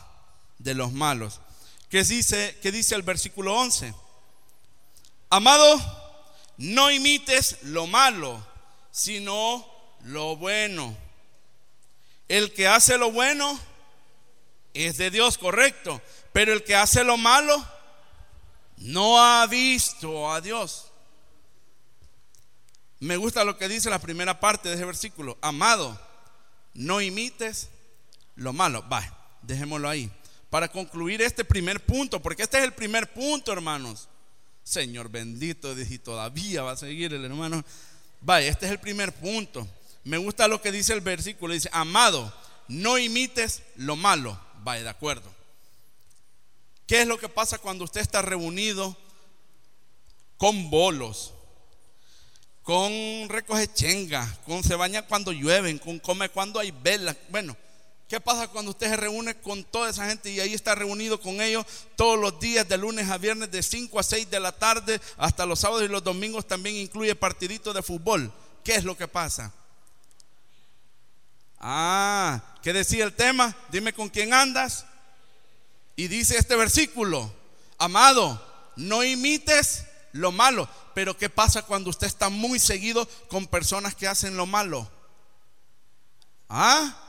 de los malos. ¿Qué dice, qué dice el versículo 11? Amado, no imites lo malo, sino lo bueno. El que hace lo bueno es de Dios, correcto. Pero el que hace lo malo no ha visto a Dios. Me gusta lo que dice la primera parte de ese versículo. Amado, no imites lo malo. Va, dejémoslo ahí. Para concluir este primer punto, porque este es el primer punto, hermanos. Señor bendito, y todavía va a seguir el hermano. Vaya, este es el primer punto. Me gusta lo que dice el versículo. Dice, amado, no imites lo malo. Vaya, de acuerdo. ¿Qué es lo que pasa cuando usted está reunido con bolos, con recoge chenga, con se baña cuando llueven, con come cuando hay velas? Bueno, ¿Qué pasa cuando usted se reúne con toda esa gente y ahí está reunido con ellos todos los días, de lunes a viernes, de 5 a 6 de la tarde, hasta los sábados y los domingos también incluye partiditos de fútbol? ¿Qué es lo que pasa? Ah, ¿qué decía el tema? Dime con quién andas. Y dice este versículo, amado, no imites lo malo. Pero ¿qué pasa cuando usted está muy seguido con personas que hacen lo malo? ¿Ah?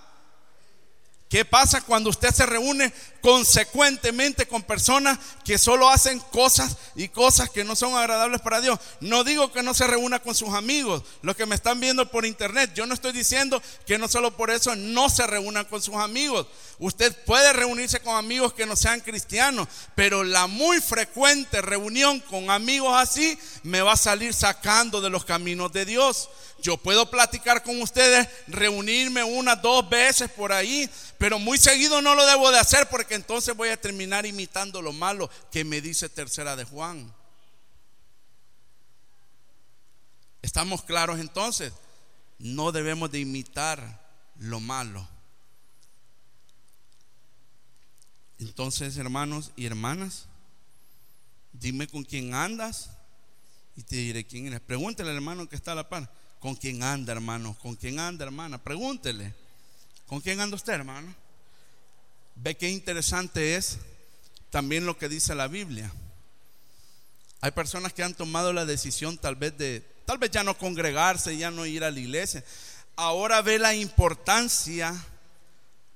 ¿Qué pasa cuando usted se reúne consecuentemente con personas que solo hacen cosas y cosas que no son agradables para Dios? No digo que no se reúna con sus amigos, los que me están viendo por internet. Yo no estoy diciendo que no solo por eso no se reúna con sus amigos. Usted puede reunirse con amigos que no sean cristianos, pero la muy frecuente reunión con amigos así me va a salir sacando de los caminos de Dios. Yo puedo platicar con ustedes, reunirme una, dos veces por ahí, pero muy seguido no lo debo de hacer porque entonces voy a terminar imitando lo malo que me dice tercera de Juan. ¿Estamos claros entonces? No debemos de imitar lo malo. Entonces, hermanos y hermanas, dime con quién andas y te diré quién eres. Pregúntale al hermano que está a la par. ¿Con quién anda, hermano? ¿Con quién anda, hermana? Pregúntele. ¿Con quién anda usted, hermano? Ve qué interesante es también lo que dice la Biblia. Hay personas que han tomado la decisión tal vez de, tal vez ya no congregarse, ya no ir a la iglesia. Ahora ve la importancia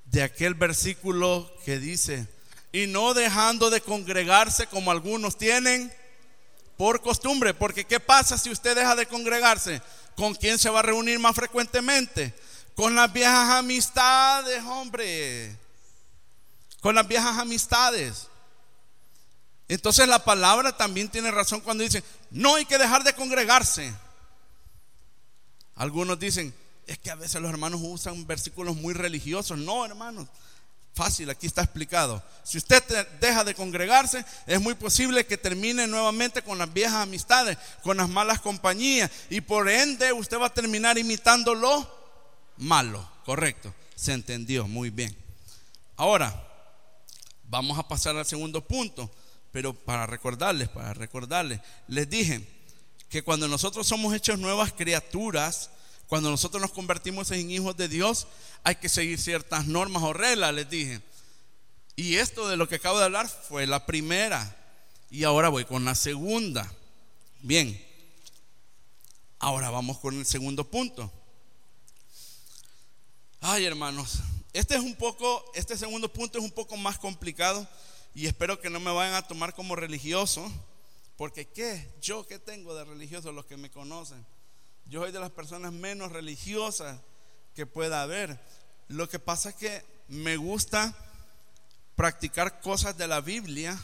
de aquel versículo que dice, y no dejando de congregarse como algunos tienen por costumbre, porque ¿qué pasa si usted deja de congregarse? ¿Con quién se va a reunir más frecuentemente? Con las viejas amistades, hombre. Con las viejas amistades. Entonces la palabra también tiene razón cuando dice, no hay que dejar de congregarse. Algunos dicen, es que a veces los hermanos usan versículos muy religiosos. No, hermanos. Fácil, aquí está explicado. Si usted deja de congregarse, es muy posible que termine nuevamente con las viejas amistades, con las malas compañías, y por ende usted va a terminar imitando lo malo. Correcto, se entendió muy bien. Ahora, vamos a pasar al segundo punto, pero para recordarles, para recordarles, les dije que cuando nosotros somos hechos nuevas criaturas, cuando nosotros nos convertimos en hijos de Dios, hay que seguir ciertas normas o reglas, les dije. Y esto de lo que acabo de hablar fue la primera. Y ahora voy con la segunda. Bien. Ahora vamos con el segundo punto. Ay, hermanos, este es un poco, este segundo punto es un poco más complicado y espero que no me vayan a tomar como religioso, porque ¿qué? Yo qué tengo de religioso los que me conocen. Yo soy de las personas menos religiosas que pueda haber. Lo que pasa es que me gusta practicar cosas de la Biblia,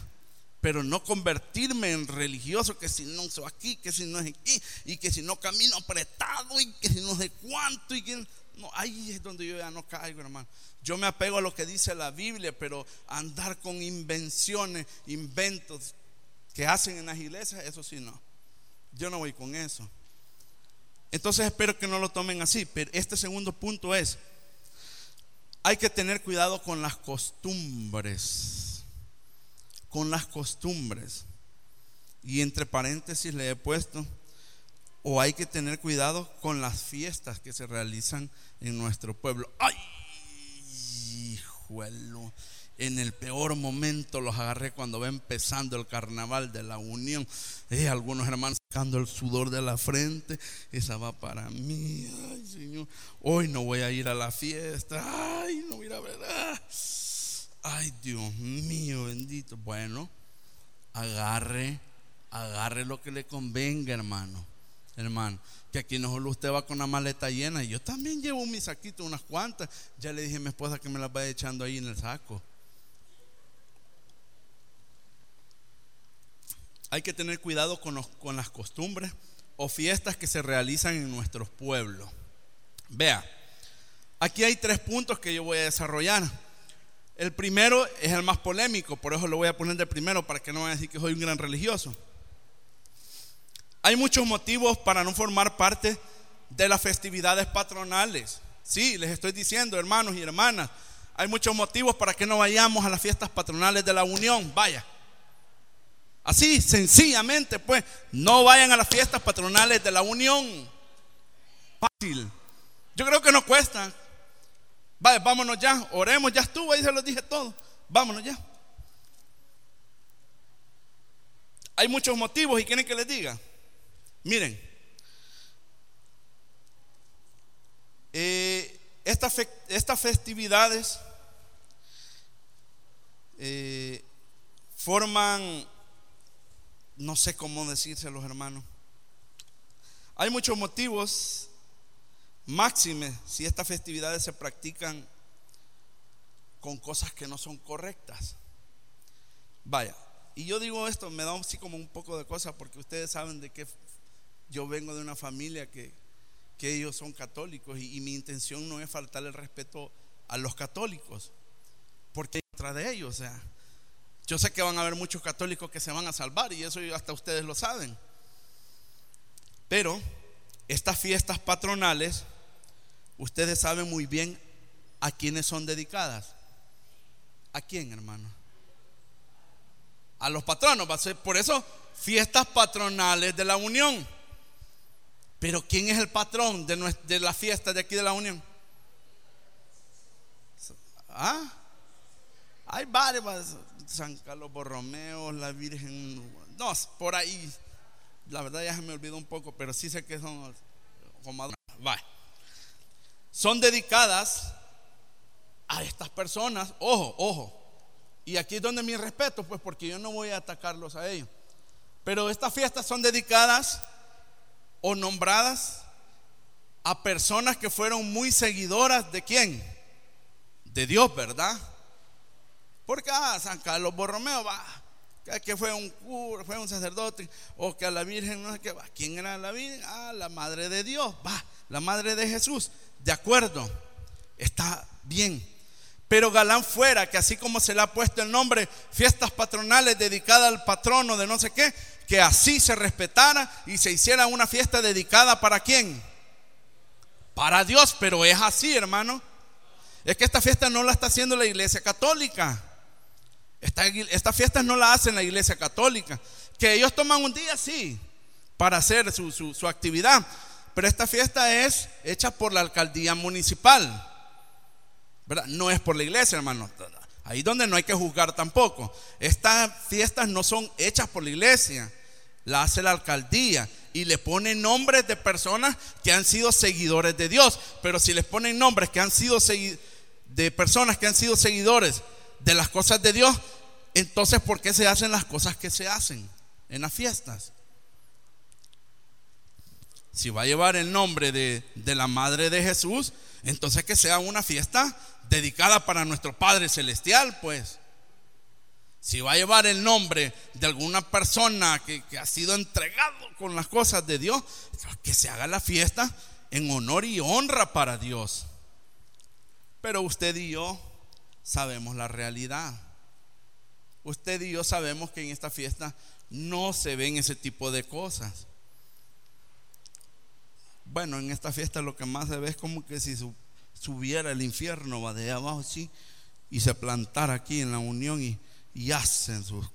pero no convertirme en religioso, que si no soy aquí, que si no es aquí, y que si no camino apretado, y que si no sé cuánto, y que no, ahí es donde yo ya no caigo, hermano. Yo me apego a lo que dice la Biblia, pero andar con invenciones, inventos que hacen en las iglesias, eso sí no. Yo no voy con eso. Entonces espero que no lo tomen así, pero este segundo punto es, hay que tener cuidado con las costumbres, con las costumbres. Y entre paréntesis le he puesto, o hay que tener cuidado con las fiestas que se realizan en nuestro pueblo. ¡Ay! Hijuelo. En el peor momento los agarré cuando va empezando el carnaval de la unión. Eh, algunos hermanos sacando el sudor de la frente. Esa va para mí. Ay, Señor. Hoy no voy a ir a la fiesta. Ay, no voy a ver. Ah. Ay, Dios mío, bendito. Bueno, agarre, agarre lo que le convenga, hermano. Hermano, que aquí no solo usted va con la maleta llena. Yo también llevo mi saquito, unas cuantas. Ya le dije a mi esposa que me las vaya echando ahí en el saco. Hay que tener cuidado con, las costumbres o fiestas que se realizan en nuestros pueblos. Vea, aquí hay tres puntos que yo voy a desarrollar. El primero es el más polémico, por eso lo voy a poner de primero para que no vayan a decir que soy un gran religioso. Hay muchos motivos para no formar parte de las festividades patronales. Sí, les estoy diciendo, hermanos y hermanas, hay muchos motivos para que no vayamos a las fiestas patronales de la unión. Vaya. Así, sencillamente, pues, no vayan a las fiestas patronales de la unión. Fácil. Yo creo que no cuesta. Vaya, vámonos ya, oremos, ya estuvo, ahí se los dije todo. Vámonos ya. Hay muchos motivos y quieren que les diga. Miren, eh, estas festividades eh, forman no sé cómo decirse los hermanos. Hay muchos motivos, máxime, si estas festividades se practican con cosas que no son correctas. Vaya, y yo digo esto, me da así como un poco de cosas porque ustedes saben de que yo vengo de una familia que, que ellos son católicos y, mi intención no es faltarle el respeto a los católicos, porque hay otra de ellos, o sea, yo sé que van a haber muchos católicos que se van a salvar y eso hasta ustedes lo saben. Pero estas fiestas patronales, ustedes saben muy bien a quiénes son dedicadas. ¿A quién, hermano? A los patronos. Va a ser por eso fiestas patronales de la unión. Pero ¿quién es el patrón de, de la fiesta de aquí de la unión? ¿Ah? Hay varios. San Carlos Borromeo, la Virgen, no, por ahí. La verdad ya se me olvidó un poco, pero sí sé que son Son dedicadas a estas personas, ojo, ojo. Y aquí es donde mi respeto, pues porque yo no voy a atacarlos a ellos. Pero estas fiestas son dedicadas o nombradas a personas que fueron muy seguidoras de quién? De Dios, ¿verdad? Porque ah, San Carlos Borromeo va, que fue un cura, fue un sacerdote, o que a la Virgen no sé qué va. ¿Quién era la Virgen? Ah, la madre de Dios, va, la madre de Jesús. De acuerdo, está bien. Pero Galán fuera, que así como se le ha puesto el nombre, fiestas patronales dedicadas al patrono de no sé qué, que así se respetara y se hiciera una fiesta dedicada para quién? Para Dios, pero es así, hermano. Es que esta fiesta no la está haciendo la iglesia católica. Estas fiestas no la hacen la iglesia católica. Que ellos toman un día, sí, para hacer su, actividad. Pero esta fiesta es hecha por la alcaldía municipal. ¿verdad? No es por la iglesia, hermano. Ahí donde no hay que juzgar tampoco. Estas fiestas no son hechas por la iglesia. La hace la alcaldía y le ponen nombres de personas que han sido seguidores de Dios. Pero si les ponen nombres que han sido de personas que han sido seguidores de las cosas de Dios, entonces ¿por qué se hacen las cosas que se hacen en las fiestas? Si va a llevar el nombre de, la Madre de Jesús, entonces que sea una fiesta dedicada para nuestro Padre Celestial, pues. Si va a llevar el nombre de alguna persona que, que, ha sido entregado con las cosas de Dios, que se haga la fiesta en honor y honra para Dios. Pero usted y yo sabemos la realidad. Usted y yo sabemos que en esta fiesta no se ven ese tipo de cosas. Bueno, en esta fiesta lo que más se ve es como que si subiera el infierno, va de abajo así, y se plantara aquí en la unión y, hacen sus...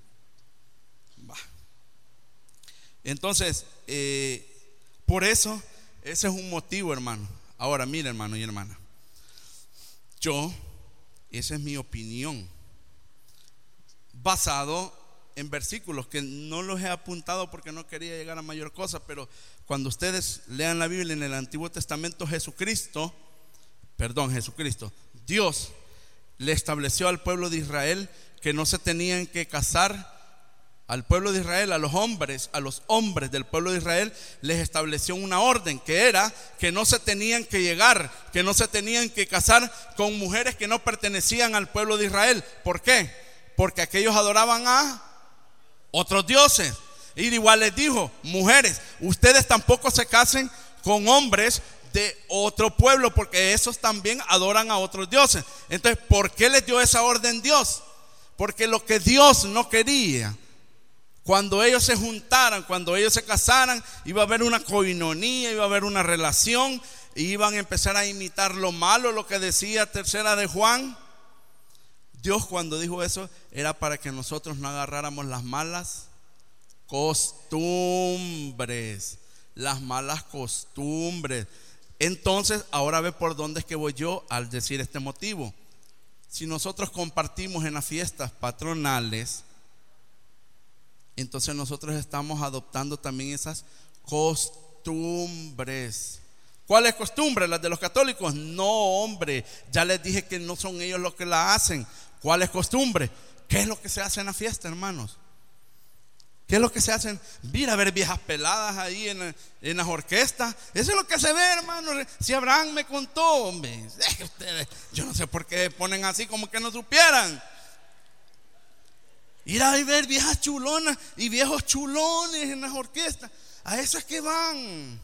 Entonces, eh, por eso, ese es un motivo, hermano. Ahora, mire, hermano y hermana, yo esa es mi opinión. basado en versículos que no los he apuntado porque no quería llegar a mayor cosa, pero cuando ustedes lean la Biblia en el Antiguo Testamento, Jesucristo, perdón, Jesucristo, Dios le estableció al pueblo de Israel que no se tenían que casar al pueblo de Israel, a los hombres, a los hombres del pueblo de Israel, les estableció una orden que era que no se tenían que llegar, que no se tenían que casar con mujeres que no pertenecían al pueblo de Israel. ¿Por qué? Porque aquellos adoraban a otros dioses. Y igual les dijo, mujeres, ustedes tampoco se casen con hombres de otro pueblo, porque esos también adoran a otros dioses. Entonces, ¿por qué les dio esa orden Dios? Porque lo que Dios no quería cuando ellos se juntaran, cuando ellos se casaran, iba a haber una coinonía, iba a haber una relación, iban a empezar a imitar lo malo, lo que decía tercera de Juan. Dios cuando dijo eso era para que nosotros no agarráramos las malas costumbres, las malas costumbres. Entonces, ahora ve por dónde es que voy yo al decir este motivo. Si nosotros compartimos en las fiestas patronales, entonces nosotros estamos adoptando también esas costumbres. ¿Cuáles costumbres? ¿Las de los católicos? No, hombre, ya les dije que no son ellos los que la hacen. ¿Cuáles costumbres? ¿Qué es lo que se hace en la fiesta, hermanos? ¿Qué es lo que se hacen? Mira, a ver viejas peladas ahí en, en, las orquestas. Eso es lo que se ve, hermano. Si Abraham me contó, hombre. Ustedes, yo no sé por qué ponen así como que no supieran. Ir a ver viejas chulonas y viejos chulones en las orquestas. A eso es que van.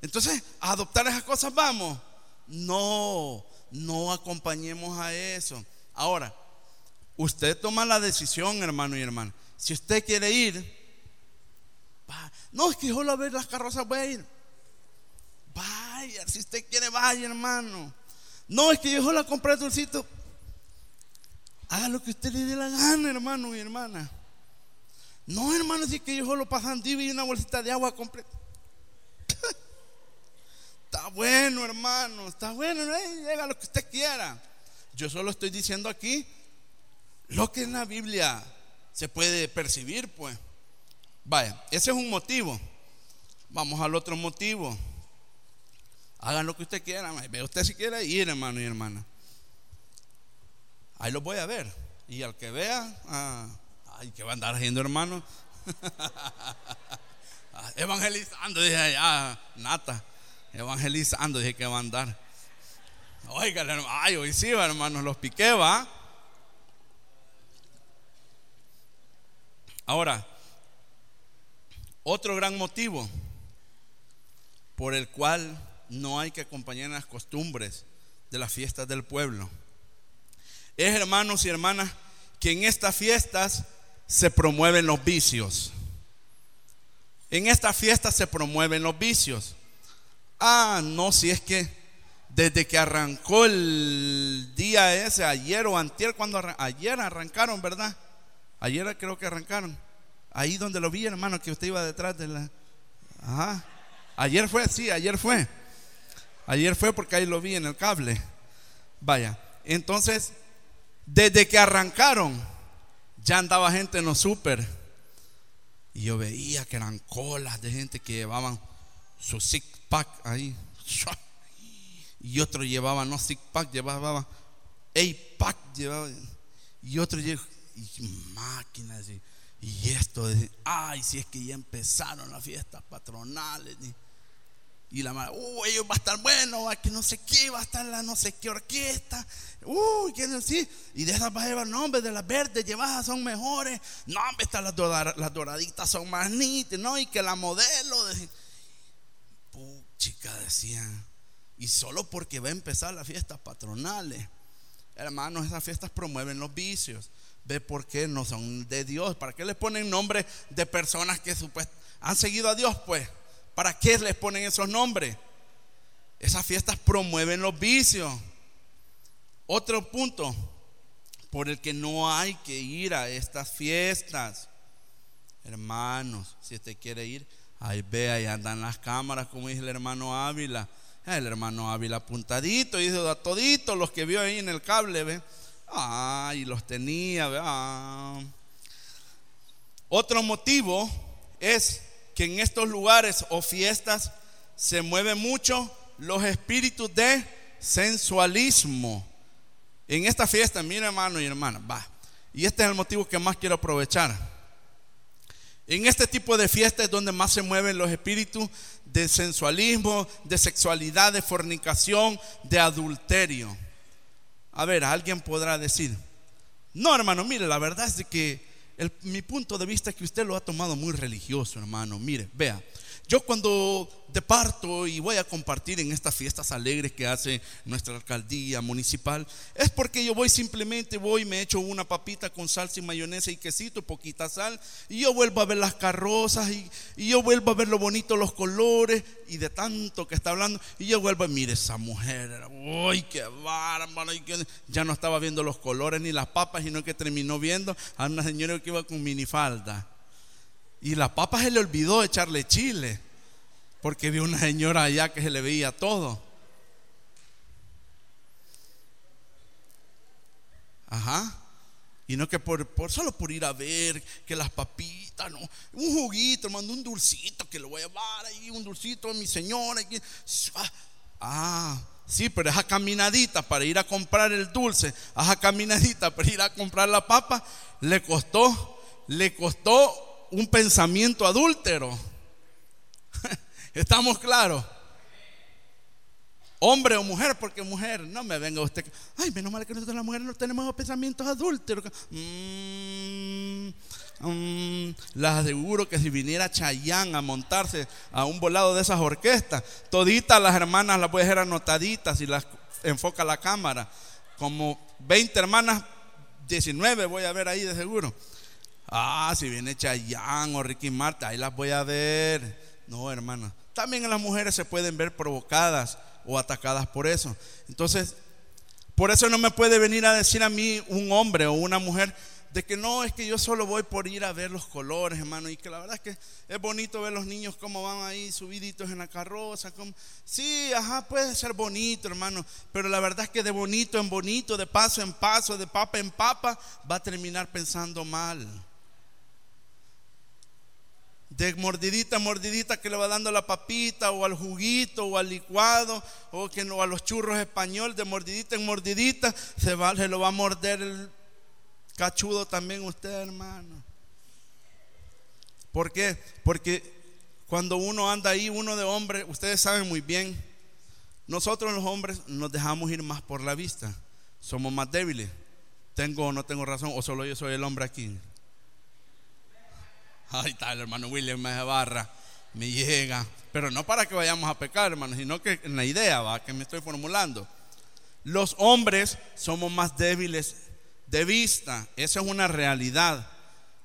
Entonces, a adoptar esas cosas vamos. No, no acompañemos a eso. Ahora, usted toma la decisión, hermano y hermana. Si usted quiere ir, no es que solo a ver las carrozas voy a ir. Vaya, si usted quiere, vaya, hermano. No es que yo solo compré dulcito. Haga lo que usted le dé la gana, hermano y hermana. No, hermano, si que yo solo pasan y una bolsita de agua completa. está bueno, hermano, está bueno, eh, haga lo que usted quiera. Yo solo estoy diciendo aquí lo que en la Biblia se puede percibir, pues. Vaya, ese es un motivo. Vamos al otro motivo. Hagan lo que usted quiera. Ve usted si quiere ir, hermano y hermana. Ahí lo voy a ver. Y al que vea, ah, ay, que va a andar haciendo hermano. evangelizando, dije allá, nata. Evangelizando, dije que va a andar. Oiga, ay, hoy sí, hermanos, los piqué, va. Ahora, otro gran motivo por el cual no hay que acompañar las costumbres de las fiestas del pueblo es, hermanos y hermanas, que en estas fiestas se promueven los vicios. En estas fiestas se promueven los vicios. Ah, no, si es que desde que arrancó el día ese, ayer o antier, cuando ayer arrancaron, ¿verdad? Ayer creo que arrancaron. Ahí donde lo vi, hermano, que usted iba detrás de la... Ajá. Ayer fue, sí, ayer fue. Ayer fue porque ahí lo vi en el cable. Vaya. Entonces, desde que arrancaron, ya andaba gente en los super. Y yo veía que eran colas de gente que llevaban su six pack ahí. Y otro llevaba, no six pack, llevaba eight pack, llevaba. Y otro llevaba, y máquinas. Y, esto, ay, si es que ya empezaron las fiestas patronales. Y la madre, uy, va a estar bueno, que no sé qué, va a estar la no sé qué orquesta. Uy, ¿qué decir? Y de esas vas a llevar nombres de las verdes, llevadas son mejores. No, estas las, las doraditas son más nítidas, ¿no? Y que la modelo. De... chica, decían. Y solo porque va a empezar las fiestas patronales. Hermanos, esas fiestas promueven los vicios. Ve por qué no son de Dios. ¿Para qué les ponen nombres de personas que han seguido a Dios? Pues ¿Para qué les ponen esos nombres? Esas fiestas promueven los vicios. Otro punto por el que no hay que ir a estas fiestas. Hermanos, si usted quiere ir, ahí ve, ahí andan las cámaras, como dice el hermano Ávila. El hermano Ávila apuntadito, y a todito los que vio ahí en el cable, ve. Ah, y los tenía, ¿verdad? Otro motivo es que en estos lugares o fiestas se mueven mucho los espíritus de sensualismo. En esta fiesta, mira hermano y hermana, va. Y este es el motivo que más quiero aprovechar. En este tipo de fiestas es donde más se mueven los espíritus de sensualismo, de sexualidad, de fornicación, de adulterio. A ver, alguien podrá decir, no hermano, mire, la verdad es que mi punto de vista es que usted lo ha tomado muy religioso, hermano. Mire, vea, yo cuando departo y voy a compartir en estas fiestas alegres que hace nuestra alcaldía municipal, es porque yo voy simplemente, voy me echo una papita con salsa y mayonesa y quesito, poquita sal, y yo vuelvo a ver las carrozas y, yo vuelvo a ver lo bonito, los colores, y de tanto que está hablando, y yo vuelvo a mire esa mujer, uy, qué bárbaro, ya no estaba viendo los colores ni las papas, sino que terminó viendo a una señora que iba con minifalda. Y la papa se le olvidó echarle chile, porque vio una señora allá que se le veía todo. Ajá. Y no que por, solo por ir a ver que las papitas, no, un juguito, hermano, un dulcito que lo voy a llevar ahí, un dulcito a mi señora. Ah, sí, pero esa caminadita para ir a comprar el dulce, esa caminadita para ir a comprar la papa, le costó, le costó un pensamiento adúltero. ¿Estamos claros? Hombre o mujer, porque mujer, no me venga usted. Ay, menos mal que nosotros las mujeres no tenemos pensamientos adúlteros. Mm, mm, las aseguro que si viniera Chayán a montarse a un volado de esas orquestas, toditas las hermanas las a dejar anotaditas y las enfoca la cámara. Como 20 hermanas, 19 voy a ver ahí de seguro. Ah, si viene Chayanne o Ricky Marta, ahí las voy a ver. No, hermana. También las mujeres se pueden ver provocadas o atacadas por eso. Entonces, por eso no me puede venir a decir a mí un hombre o una mujer de que no, es que yo solo voy por ir a ver los colores, hermano, y que la verdad es que es bonito ver los niños cómo van ahí subiditos en la carroza. Sí, ajá, puede ser bonito, hermano, pero la verdad es que de bonito en bonito, de paso en paso, de papa en papa, va a terminar pensando mal de mordidita mordidita que le va dando la papita o al juguito o al licuado o que no a los churros español de mordidita en mordidita se va se lo va a morder el cachudo también usted hermano. ¿por qué? porque cuando uno anda ahí uno de hombre ustedes saben muy bien nosotros los hombres nos dejamos ir más por la vista. Somos más débiles. Tengo o no tengo razón o solo yo soy el hombre aquí Ay, está el hermano William me me llega. Pero no para que vayamos a pecar, hermano, sino que en la idea va, que me estoy formulando. Los hombres somos más débiles de vista. Esa es una realidad.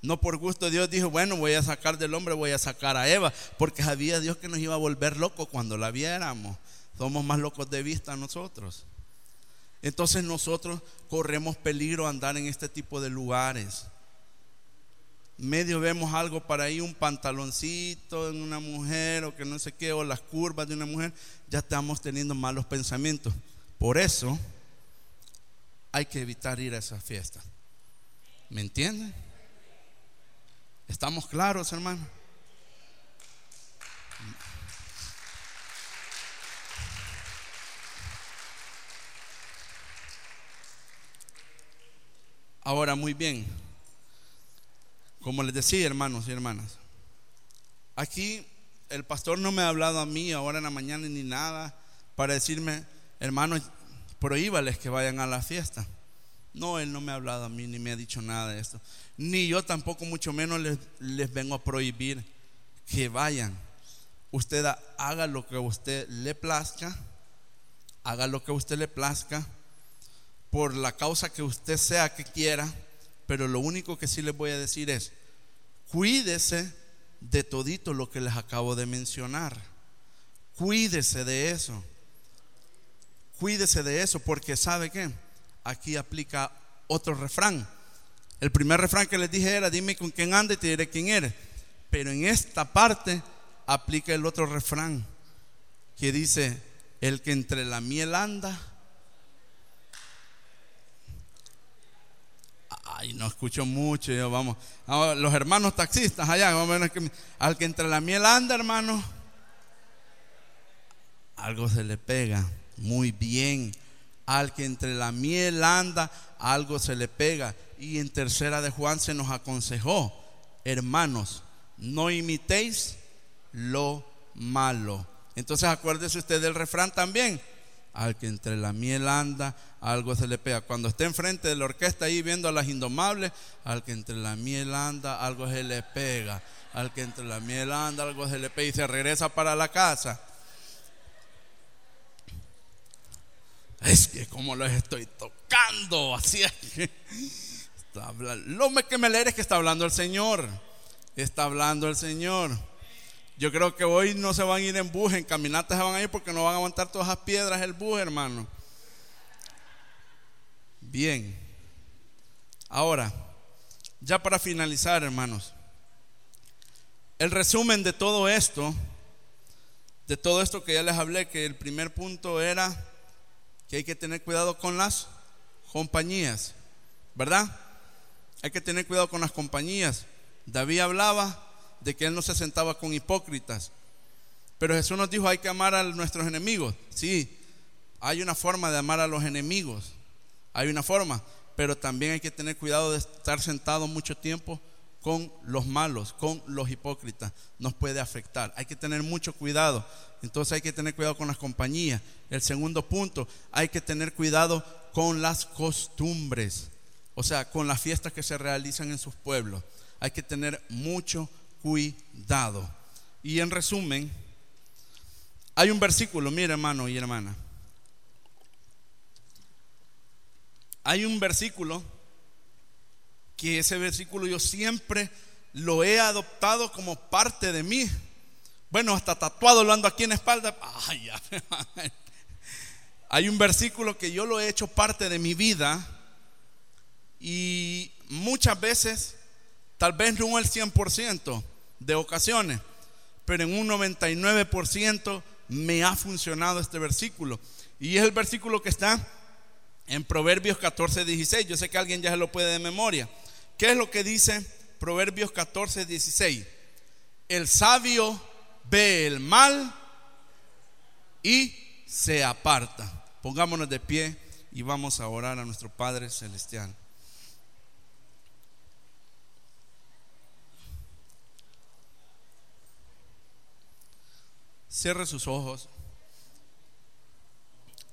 No por gusto Dios dijo, bueno, voy a sacar del hombre, voy a sacar a Eva, porque sabía Dios que nos iba a volver locos cuando la viéramos. Somos más locos de vista nosotros. Entonces nosotros corremos peligro andar en este tipo de lugares medio vemos algo para ahí, un pantaloncito en una mujer o que no sé qué, o las curvas de una mujer, ya estamos teniendo malos pensamientos. Por eso hay que evitar ir a esas fiestas. ¿Me entienden? ¿Estamos claros, hermano? Ahora, muy bien. Como les decía, hermanos y hermanas, aquí el pastor no me ha hablado a mí ahora en la mañana ni nada para decirme, hermanos, prohíbales que vayan a la fiesta. No, él no me ha hablado a mí ni me ha dicho nada de esto. Ni yo tampoco, mucho menos les, vengo a prohibir que vayan. Usted haga lo que a usted le plazca, haga lo que a usted le plazca, por la causa que usted sea que quiera pero lo único que sí les voy a decir es, cuídese de todito lo que les acabo de mencionar. Cuídese de eso. Cuídese de eso porque sabe que aquí aplica otro refrán. El primer refrán que les dije era, dime con quién anda y te diré quién eres. Pero en esta parte aplica el otro refrán que dice, el que entre la miel anda, Ay, no escucho mucho. Yo, vamos. los hermanos taxistas allá. al que entre la miel anda, hermano. Algo se le pega. Muy bien. Al que entre la miel anda, algo se le pega. Y en tercera de Juan se nos aconsejó, hermanos, no imitéis lo malo. Entonces acuérdese usted del refrán también. Al que entre la miel anda, algo se le pega. Cuando esté enfrente de la orquesta ahí viendo a las indomables, al que entre la miel anda, algo se le pega. Al que entre la miel anda, algo se le pega y se regresa para la casa. Es que como los estoy tocando, así es que lo que me es que está hablando el Señor. Está hablando el Señor. Yo creo que hoy no se van a ir en bus, en caminatas se van a ir porque no van a aguantar todas esas piedras el bus, hermano. Bien. Ahora, ya para finalizar, hermanos, el resumen de todo esto, de todo esto que ya les hablé, que el primer punto era que hay que tener cuidado con las compañías, ¿verdad? Hay que tener cuidado con las compañías. David hablaba de que él no se sentaba con hipócritas. Pero Jesús nos dijo, hay que amar a nuestros enemigos. Sí, hay una forma de amar a los enemigos. Hay una forma, pero también hay que tener cuidado de estar sentado mucho tiempo con los malos, con los hipócritas. Nos puede afectar. Hay que tener mucho cuidado. Entonces hay que tener cuidado con las compañías. El segundo punto, hay que tener cuidado con las costumbres. O sea, con las fiestas que se realizan en sus pueblos. Hay que tener mucho cuidado. Y en resumen, hay un versículo, mire hermano y hermana. Hay un versículo que ese versículo yo siempre lo he adoptado como parte de mí. Bueno, hasta tatuado lo ando aquí en la espalda. Hay un versículo que yo lo he hecho parte de mi vida y muchas veces Tal vez no el 100% de ocasiones, pero en un 99% me ha funcionado este versículo. Y es el versículo que está en Proverbios 14, 16. Yo sé que alguien ya se lo puede de memoria. ¿Qué es lo que dice Proverbios 14, 16? El sabio ve el mal y se aparta. Pongámonos de pie y vamos a orar a nuestro Padre Celestial. Cierre sus ojos.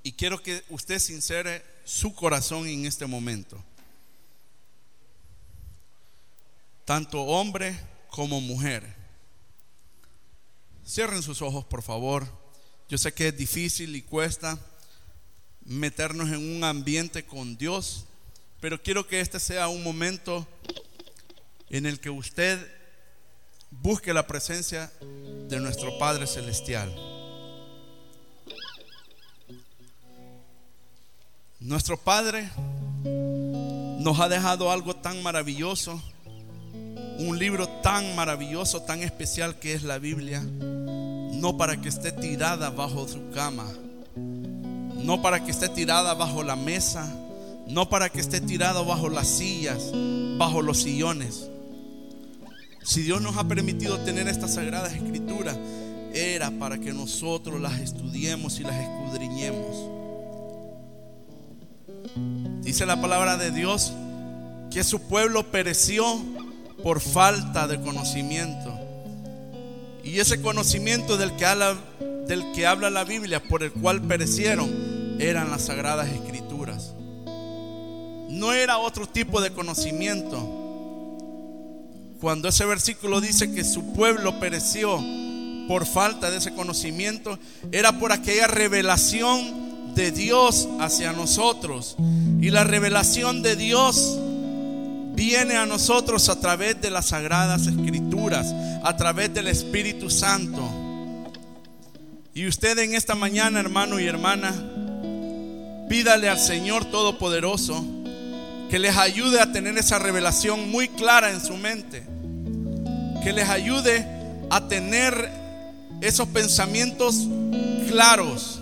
Y quiero que usted sincere su corazón en este momento. Tanto hombre como mujer. Cierren sus ojos, por favor. Yo sé que es difícil y cuesta meternos en un ambiente con Dios, pero quiero que este sea un momento en el que usted busque la presencia de nuestro Padre Celestial. Nuestro Padre nos ha dejado algo tan maravilloso, un libro tan maravilloso, tan especial que es la Biblia, no para que esté tirada bajo su cama, no para que esté tirada bajo la mesa, no para que esté tirada bajo las sillas, bajo los sillones si Dios nos ha permitido tener estas sagradas escrituras, era para que nosotros las estudiemos y las escudriñemos. Dice la palabra de Dios que su pueblo pereció por falta de conocimiento. Y ese conocimiento del que habla, del que habla la Biblia, por el cual perecieron, eran las sagradas escrituras. No era otro tipo de conocimiento cuando ese versículo dice que su pueblo pereció por falta de ese conocimiento, era por aquella revelación de Dios hacia nosotros. Y la revelación de Dios viene a nosotros a través de las sagradas escrituras, a través del Espíritu Santo. Y usted en esta mañana, hermano y hermana, pídale al Señor Todopoderoso que les ayude a tener esa revelación muy clara en su mente, que les ayude a tener esos pensamientos claros.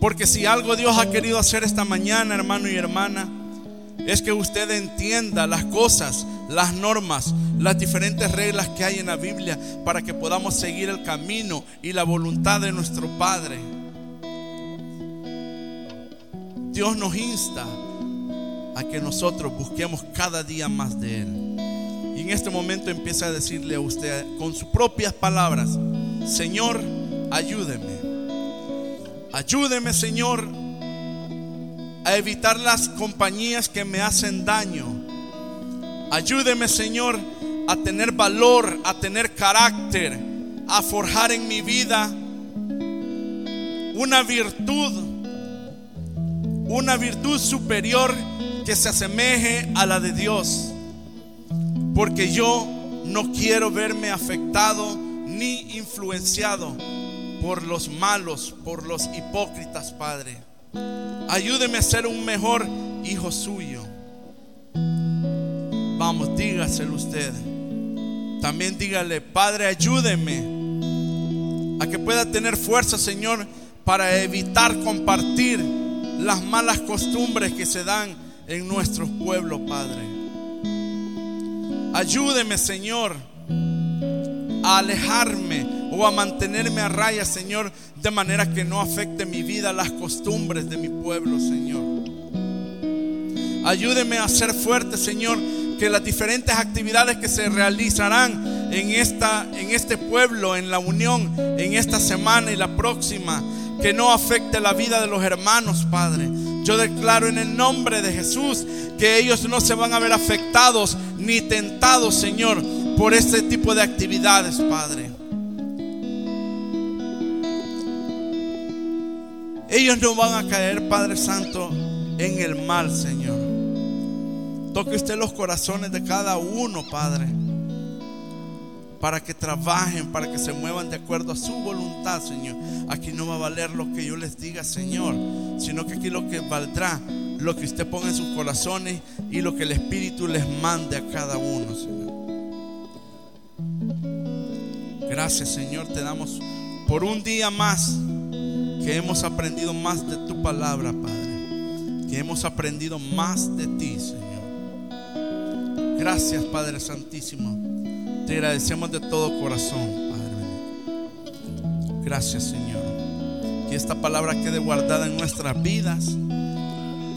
Porque si algo Dios ha querido hacer esta mañana, hermano y hermana, es que usted entienda las cosas, las normas, las diferentes reglas que hay en la Biblia para que podamos seguir el camino y la voluntad de nuestro Padre. Dios nos insta a que nosotros busquemos cada día más de Él. Y en este momento empieza a decirle a usted con sus propias palabras, Señor, ayúdeme. Ayúdeme, Señor, a evitar las compañías que me hacen daño. Ayúdeme, Señor, a tener valor, a tener carácter, a forjar en mi vida una virtud, una virtud superior que se asemeje a la de Dios. Porque yo no quiero verme afectado ni influenciado por los malos, por los hipócritas, Padre. Ayúdeme a ser un mejor hijo suyo. Vamos, dígaselo usted. También dígale, Padre, ayúdeme a que pueda tener fuerza, Señor, para evitar compartir las malas costumbres que se dan en nuestros pueblos, Padre. Ayúdeme, Señor, a alejarme o a mantenerme a raya, Señor, de manera que no afecte mi vida, las costumbres de mi pueblo, Señor. Ayúdeme a ser fuerte, Señor, que las diferentes actividades que se realizarán en, esta, en este pueblo, en la unión, en esta semana y la próxima, que no afecte la vida de los hermanos, Padre. Yo declaro en el nombre de Jesús que ellos no se van a ver afectados ni tentados, Señor, por este tipo de actividades, Padre. Ellos no van a caer, Padre Santo, en el mal, Señor. Toque usted los corazones de cada uno, Padre, para que trabajen, para que se muevan de acuerdo a su voluntad, Señor. Aquí no va a valer lo que yo les diga, Señor, sino que aquí lo que valdrá, lo que usted ponga en sus corazones y lo que el Espíritu les mande a cada uno, Señor. Gracias, Señor, te damos por un día más que hemos aprendido más de tu palabra, Padre. Que hemos aprendido más de ti, Señor. Gracias, Padre Santísimo. Te agradecemos de todo corazón, Padre. Gracias, Señor. Que esta palabra quede guardada en nuestras vidas.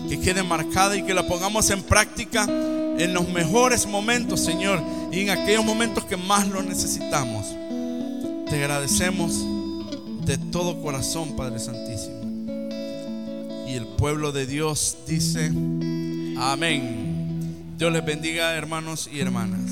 Que quede marcada y que la pongamos en práctica en los mejores momentos, Señor. Y en aquellos momentos que más lo necesitamos. Te agradecemos de todo corazón, Padre Santísimo. Y el pueblo de Dios dice, amén. Dios les bendiga, hermanos y hermanas.